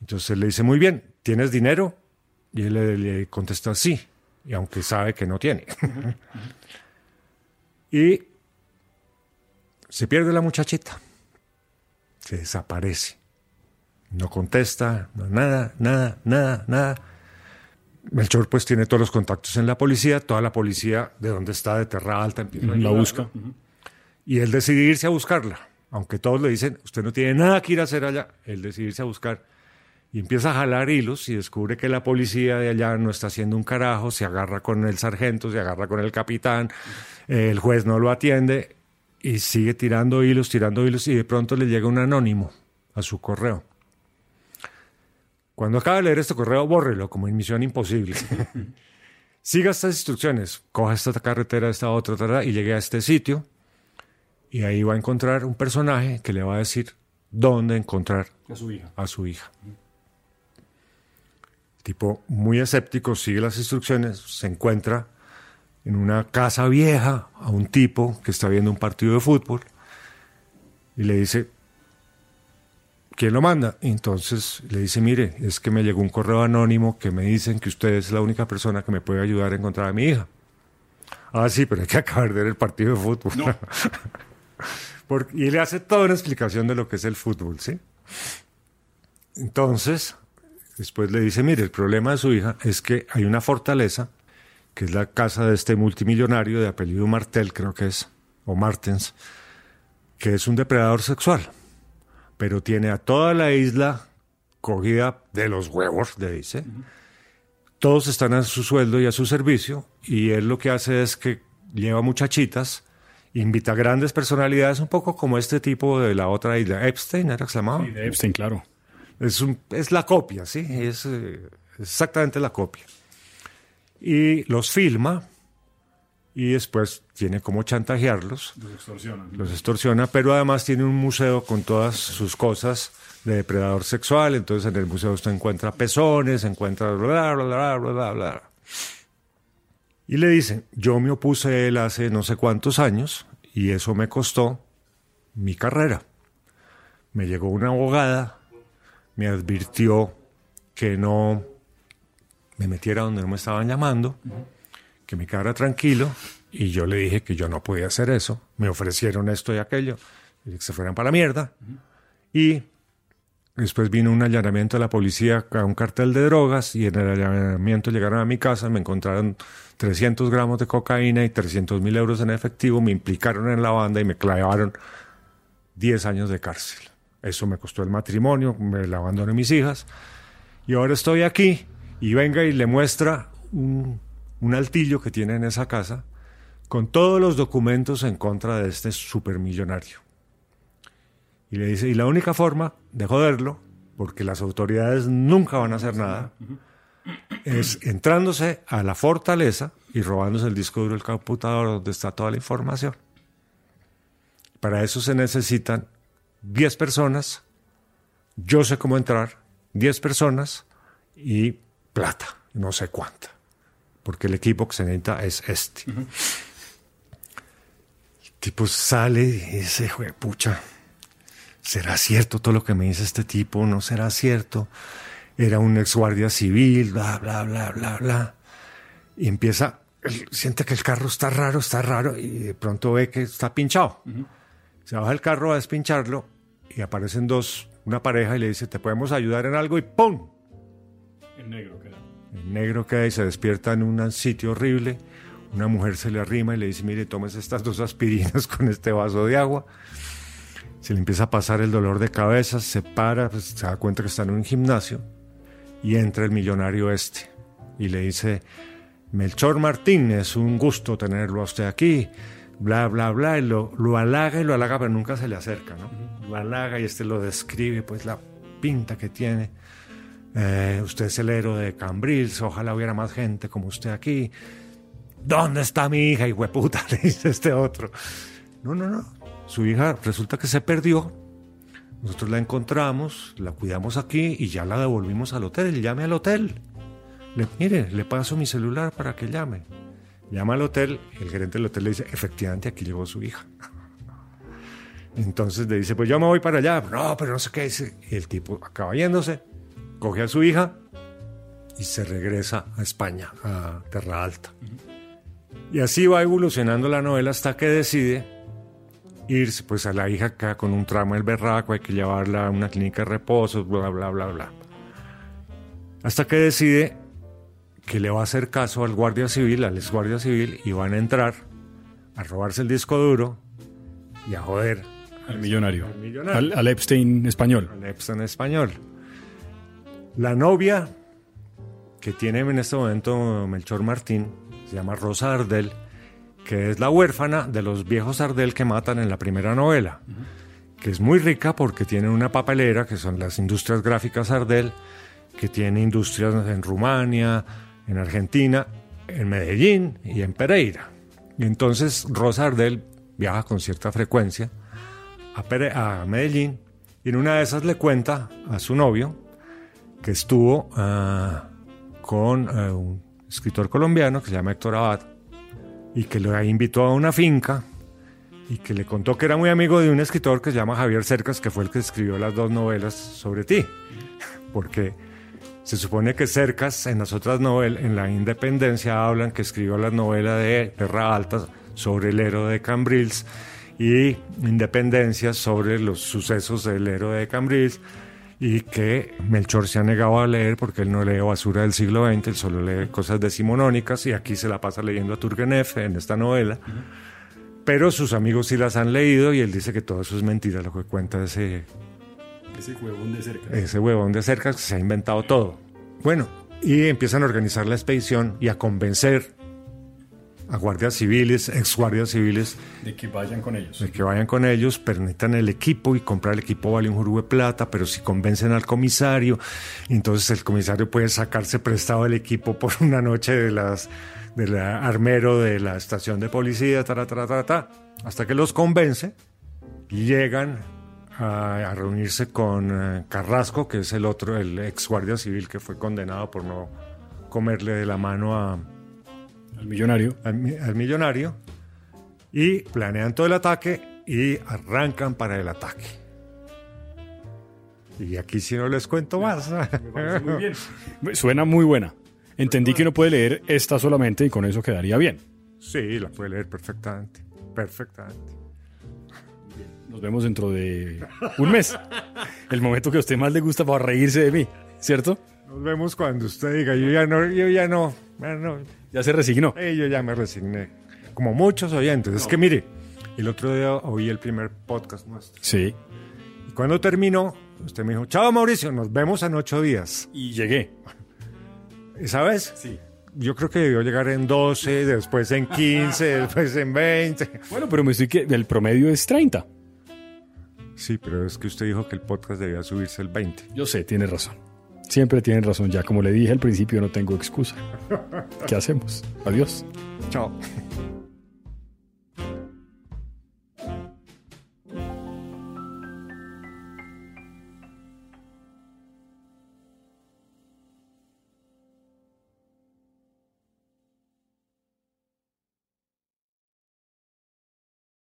Entonces le dice, muy bien, ¿tienes dinero? Y él le, le contesta, sí, y aunque sabe que no tiene. y se pierde la muchachita, se desaparece, no contesta, no, nada, nada, nada, nada. Melchor pues tiene todos los contactos en la policía, toda la policía de donde está de Terra Alta empieza a La busca. Y él decide irse a buscarla. Aunque todos le dicen, usted no tiene nada que ir a hacer allá, él decide irse a buscar. Y empieza a jalar hilos y descubre que la policía de allá no está haciendo un carajo, se agarra con el sargento, se agarra con el capitán, el juez no lo atiende y sigue tirando hilos, tirando hilos y de pronto le llega un anónimo a su correo. Cuando acaba de leer este correo, bórrelo como en misión imposible. Siga estas instrucciones, coja esta carretera, esta otra, ta, y llegue a este sitio y ahí va a encontrar un personaje que le va a decir dónde encontrar A su hija. a su hija. El tipo muy escéptico sigue las instrucciones, se encuentra en una casa vieja a un tipo que está viendo un partido de fútbol y le dice, ¿quién lo manda? Y entonces le dice, mire, es que me llegó un correo anónimo que me dicen que usted es la única persona que me puede ayudar a encontrar a mi hija. Ah, sí, pero hay que acabar de ver el partido de fútbol. Porque- y le hace toda una explicación de lo que es el fútbol, ¿sí? Entonces, después le dice, mire, el problema de su hija es que hay una fortaleza, que es la casa de este multimillonario de apellido Martel, creo que es, o Martens, que es un depredador sexual, pero tiene a toda la isla cogida de los huevos, le dice. Todos están a su sueldo y a su servicio, y él lo que hace es que lleva muchachitas, invita grandes personalidades, un poco como este tipo de la otra isla, Epstein, ¿era que se llamaba? Y de Epstein, claro. Es, un- es la copia, ¿sí? Es eh, exactamente la copia. Y los filma y después tiene como chantajearlos, Los extorsionan. los extorsiona, pero además tiene un museo con todas sus cosas de depredador sexual. Entonces en el museo usted encuentra pezones, encuentra bla, bla, bla, bla, bla, bla. Y le dicen, yo me opuse a él hace no sé cuántos años y eso me costó mi carrera. Me llegó una abogada, me advirtió que no me metiera donde no me estaban llamando, que me quedara tranquilo y yo le dije que yo no podía hacer eso. Me ofrecieron esto y aquello, y que se fueran para la mierda. Y después vino un allanamiento de la policía a un cartel de drogas y en el allanamiento llegaron a mi casa, me encontraron 300 gramos de cocaína y 300 mil euros en efectivo, me implicaron en la banda y me clavaron 10 años de cárcel. Eso me costó el matrimonio, me la abandoné mis hijas. Y ahora estoy aquí y venga y le muestra un, un altillo que tiene en esa casa con todos los documentos en contra de este supermillonario. Y le dice, y la única forma de joderlo, porque las autoridades nunca van a hacer nada, es entrándose a la fortaleza y robándose el disco duro del computador donde está toda la información. Para eso se necesitan 10 personas, yo sé cómo entrar, 10 personas y plata, no sé cuánta, porque el equipo que se necesita es este. Tipo sale y dice, pucha, ¿será cierto todo lo que me dice este tipo? ¿No será cierto? Era un ex guardia civil, bla, bla, bla, bla, bla. Y empieza, siente que el carro está raro, está raro, y de pronto ve que está pinchado. Se baja el carro a despincharlo y aparecen dos, una pareja y le dice, ¿te podemos ayudar en algo? Y ¡pum! El negro queda. El negro queda y se despierta en un sitio horrible. Una mujer se le arrima y le dice, mire, tomes estas dos aspirinas con este vaso de agua. Se le empieza a pasar el dolor de cabeza, se para, pues, se da cuenta que está en un gimnasio y entra el millonario este y le dice, Melchor Martín, es un gusto tenerlo a usted aquí, bla, bla, bla, y lo, lo halaga y lo halaga, pero nunca se le acerca, ¿no? Lo halaga y este lo describe, pues la pinta que tiene. Eh, usted es el héroe de Cambrils, ojalá hubiera más gente como usted aquí. ¿Dónde está mi hija, y hueputa? Le dice este otro. No, no, no. Su hija resulta que se perdió. Nosotros la encontramos, la cuidamos aquí y ya la devolvimos al hotel. Llame al hotel. Le, mire, le paso mi celular para que llame. Llama al hotel, el gerente del hotel le dice, efectivamente, aquí llegó su hija. Entonces le dice, pues yo me voy para allá. No, pero no sé qué dice. El tipo acaba yéndose, coge a su hija y se regresa a España, a Terra Alta. Y así va evolucionando la novela hasta que decide irse, pues a la hija acá con un tramo del berraco, hay que llevarla a una clínica de reposo, bla, bla, bla, bla. Hasta que decide que le va a hacer caso al guardia civil, al ex guardia civil, y van a entrar a robarse el disco duro y a joder Al millonario. al millonario. Al, al Epstein español. al Epstein español. La novia que tiene en este momento Melchor Martín se llama Rosa Ardel, que es la huérfana de los viejos Ardel que matan en la primera novela, que es muy rica porque tiene una papelera, que son las industrias gráficas Ardel, que tiene industrias en Rumania, en Argentina, en Medellín y en Pereira. Y entonces Rosa Ardel viaja con cierta frecuencia a, Pere- a Medellín y en una de esas le cuenta a su novio que estuvo ah, con eh, un escritor colombiano que se llama Héctor Abad y que lo invitó a una finca y que le contó que era muy amigo de un escritor que se llama Javier Cercas, que fue el que escribió las dos novelas sobre ti. Porque se supone que Cercas en las otras novelas, en la Independencia, hablan que escribió la novela de Terra Alta sobre el héroe de Cambrils y Independencia sobre los sucesos del héroe de Cambrils y que Melchor se ha negado a leer porque él no lee basura del siglo XX, él solo lee cosas decimonónicas y aquí se la pasa leyendo a Turgenev en esta novela. Pero sus amigos sí las han leído y él dice que todo eso es mentira, lo que cuenta ese, Ese huevón de cerca. ese huevón de cerca que se ha inventado todo. Bueno, y empiezan a organizar la expedición y a convencer a guardias civiles, ex guardias civiles, De que vayan con ellos. de que vayan con ellos, pero necesitan el equipo y comprar el equipo vale un jurú de plata, pero si convencen al comisario, entonces el comisario puede sacarse prestado el equipo por una noche de las del armero de la estación de policía, ta, ta, ta, ta, ta, hasta que los convence llegan a, a reunirse con eh, Carrasco, que es el otro, el ex guardia civil que fue condenado por no comerle de la mano a, Al millonario. al, mi- al millonario y planean todo el ataque y arrancan para el ataque. Y aquí si no les cuento más. Muy bien. Suena muy buena. Entendí que uno puede leer esta solamente y con eso quedaría bien. Sí, la puede leer perfectamente. Perfectamente. Nos vemos dentro de un mes. El momento que a usted más le gusta para reírse de mí, ¿cierto? Nos vemos cuando usted diga, yo ya no, yo ya no, ya no, Ya se resignó. eh, yo ya me resigné. Como muchos oyentes. Es que mire, el otro día oí el primer podcast nuestro. Sí. Y cuando terminó, usted me dijo, chao Mauricio, nos vemos en ocho días. Y llegué. ¿Esa vez? Sí. Yo creo que debió llegar en 12, después en 15, después en 20. Bueno, pero me estoy que el promedio es 30. Sí, pero es que usted dijo que el podcast debía subirse el 20. Yo sé, tiene razón. Siempre tiene razón. Ya como le dije al principio, no tengo excusa. ¿Qué hacemos? Adiós. Chao.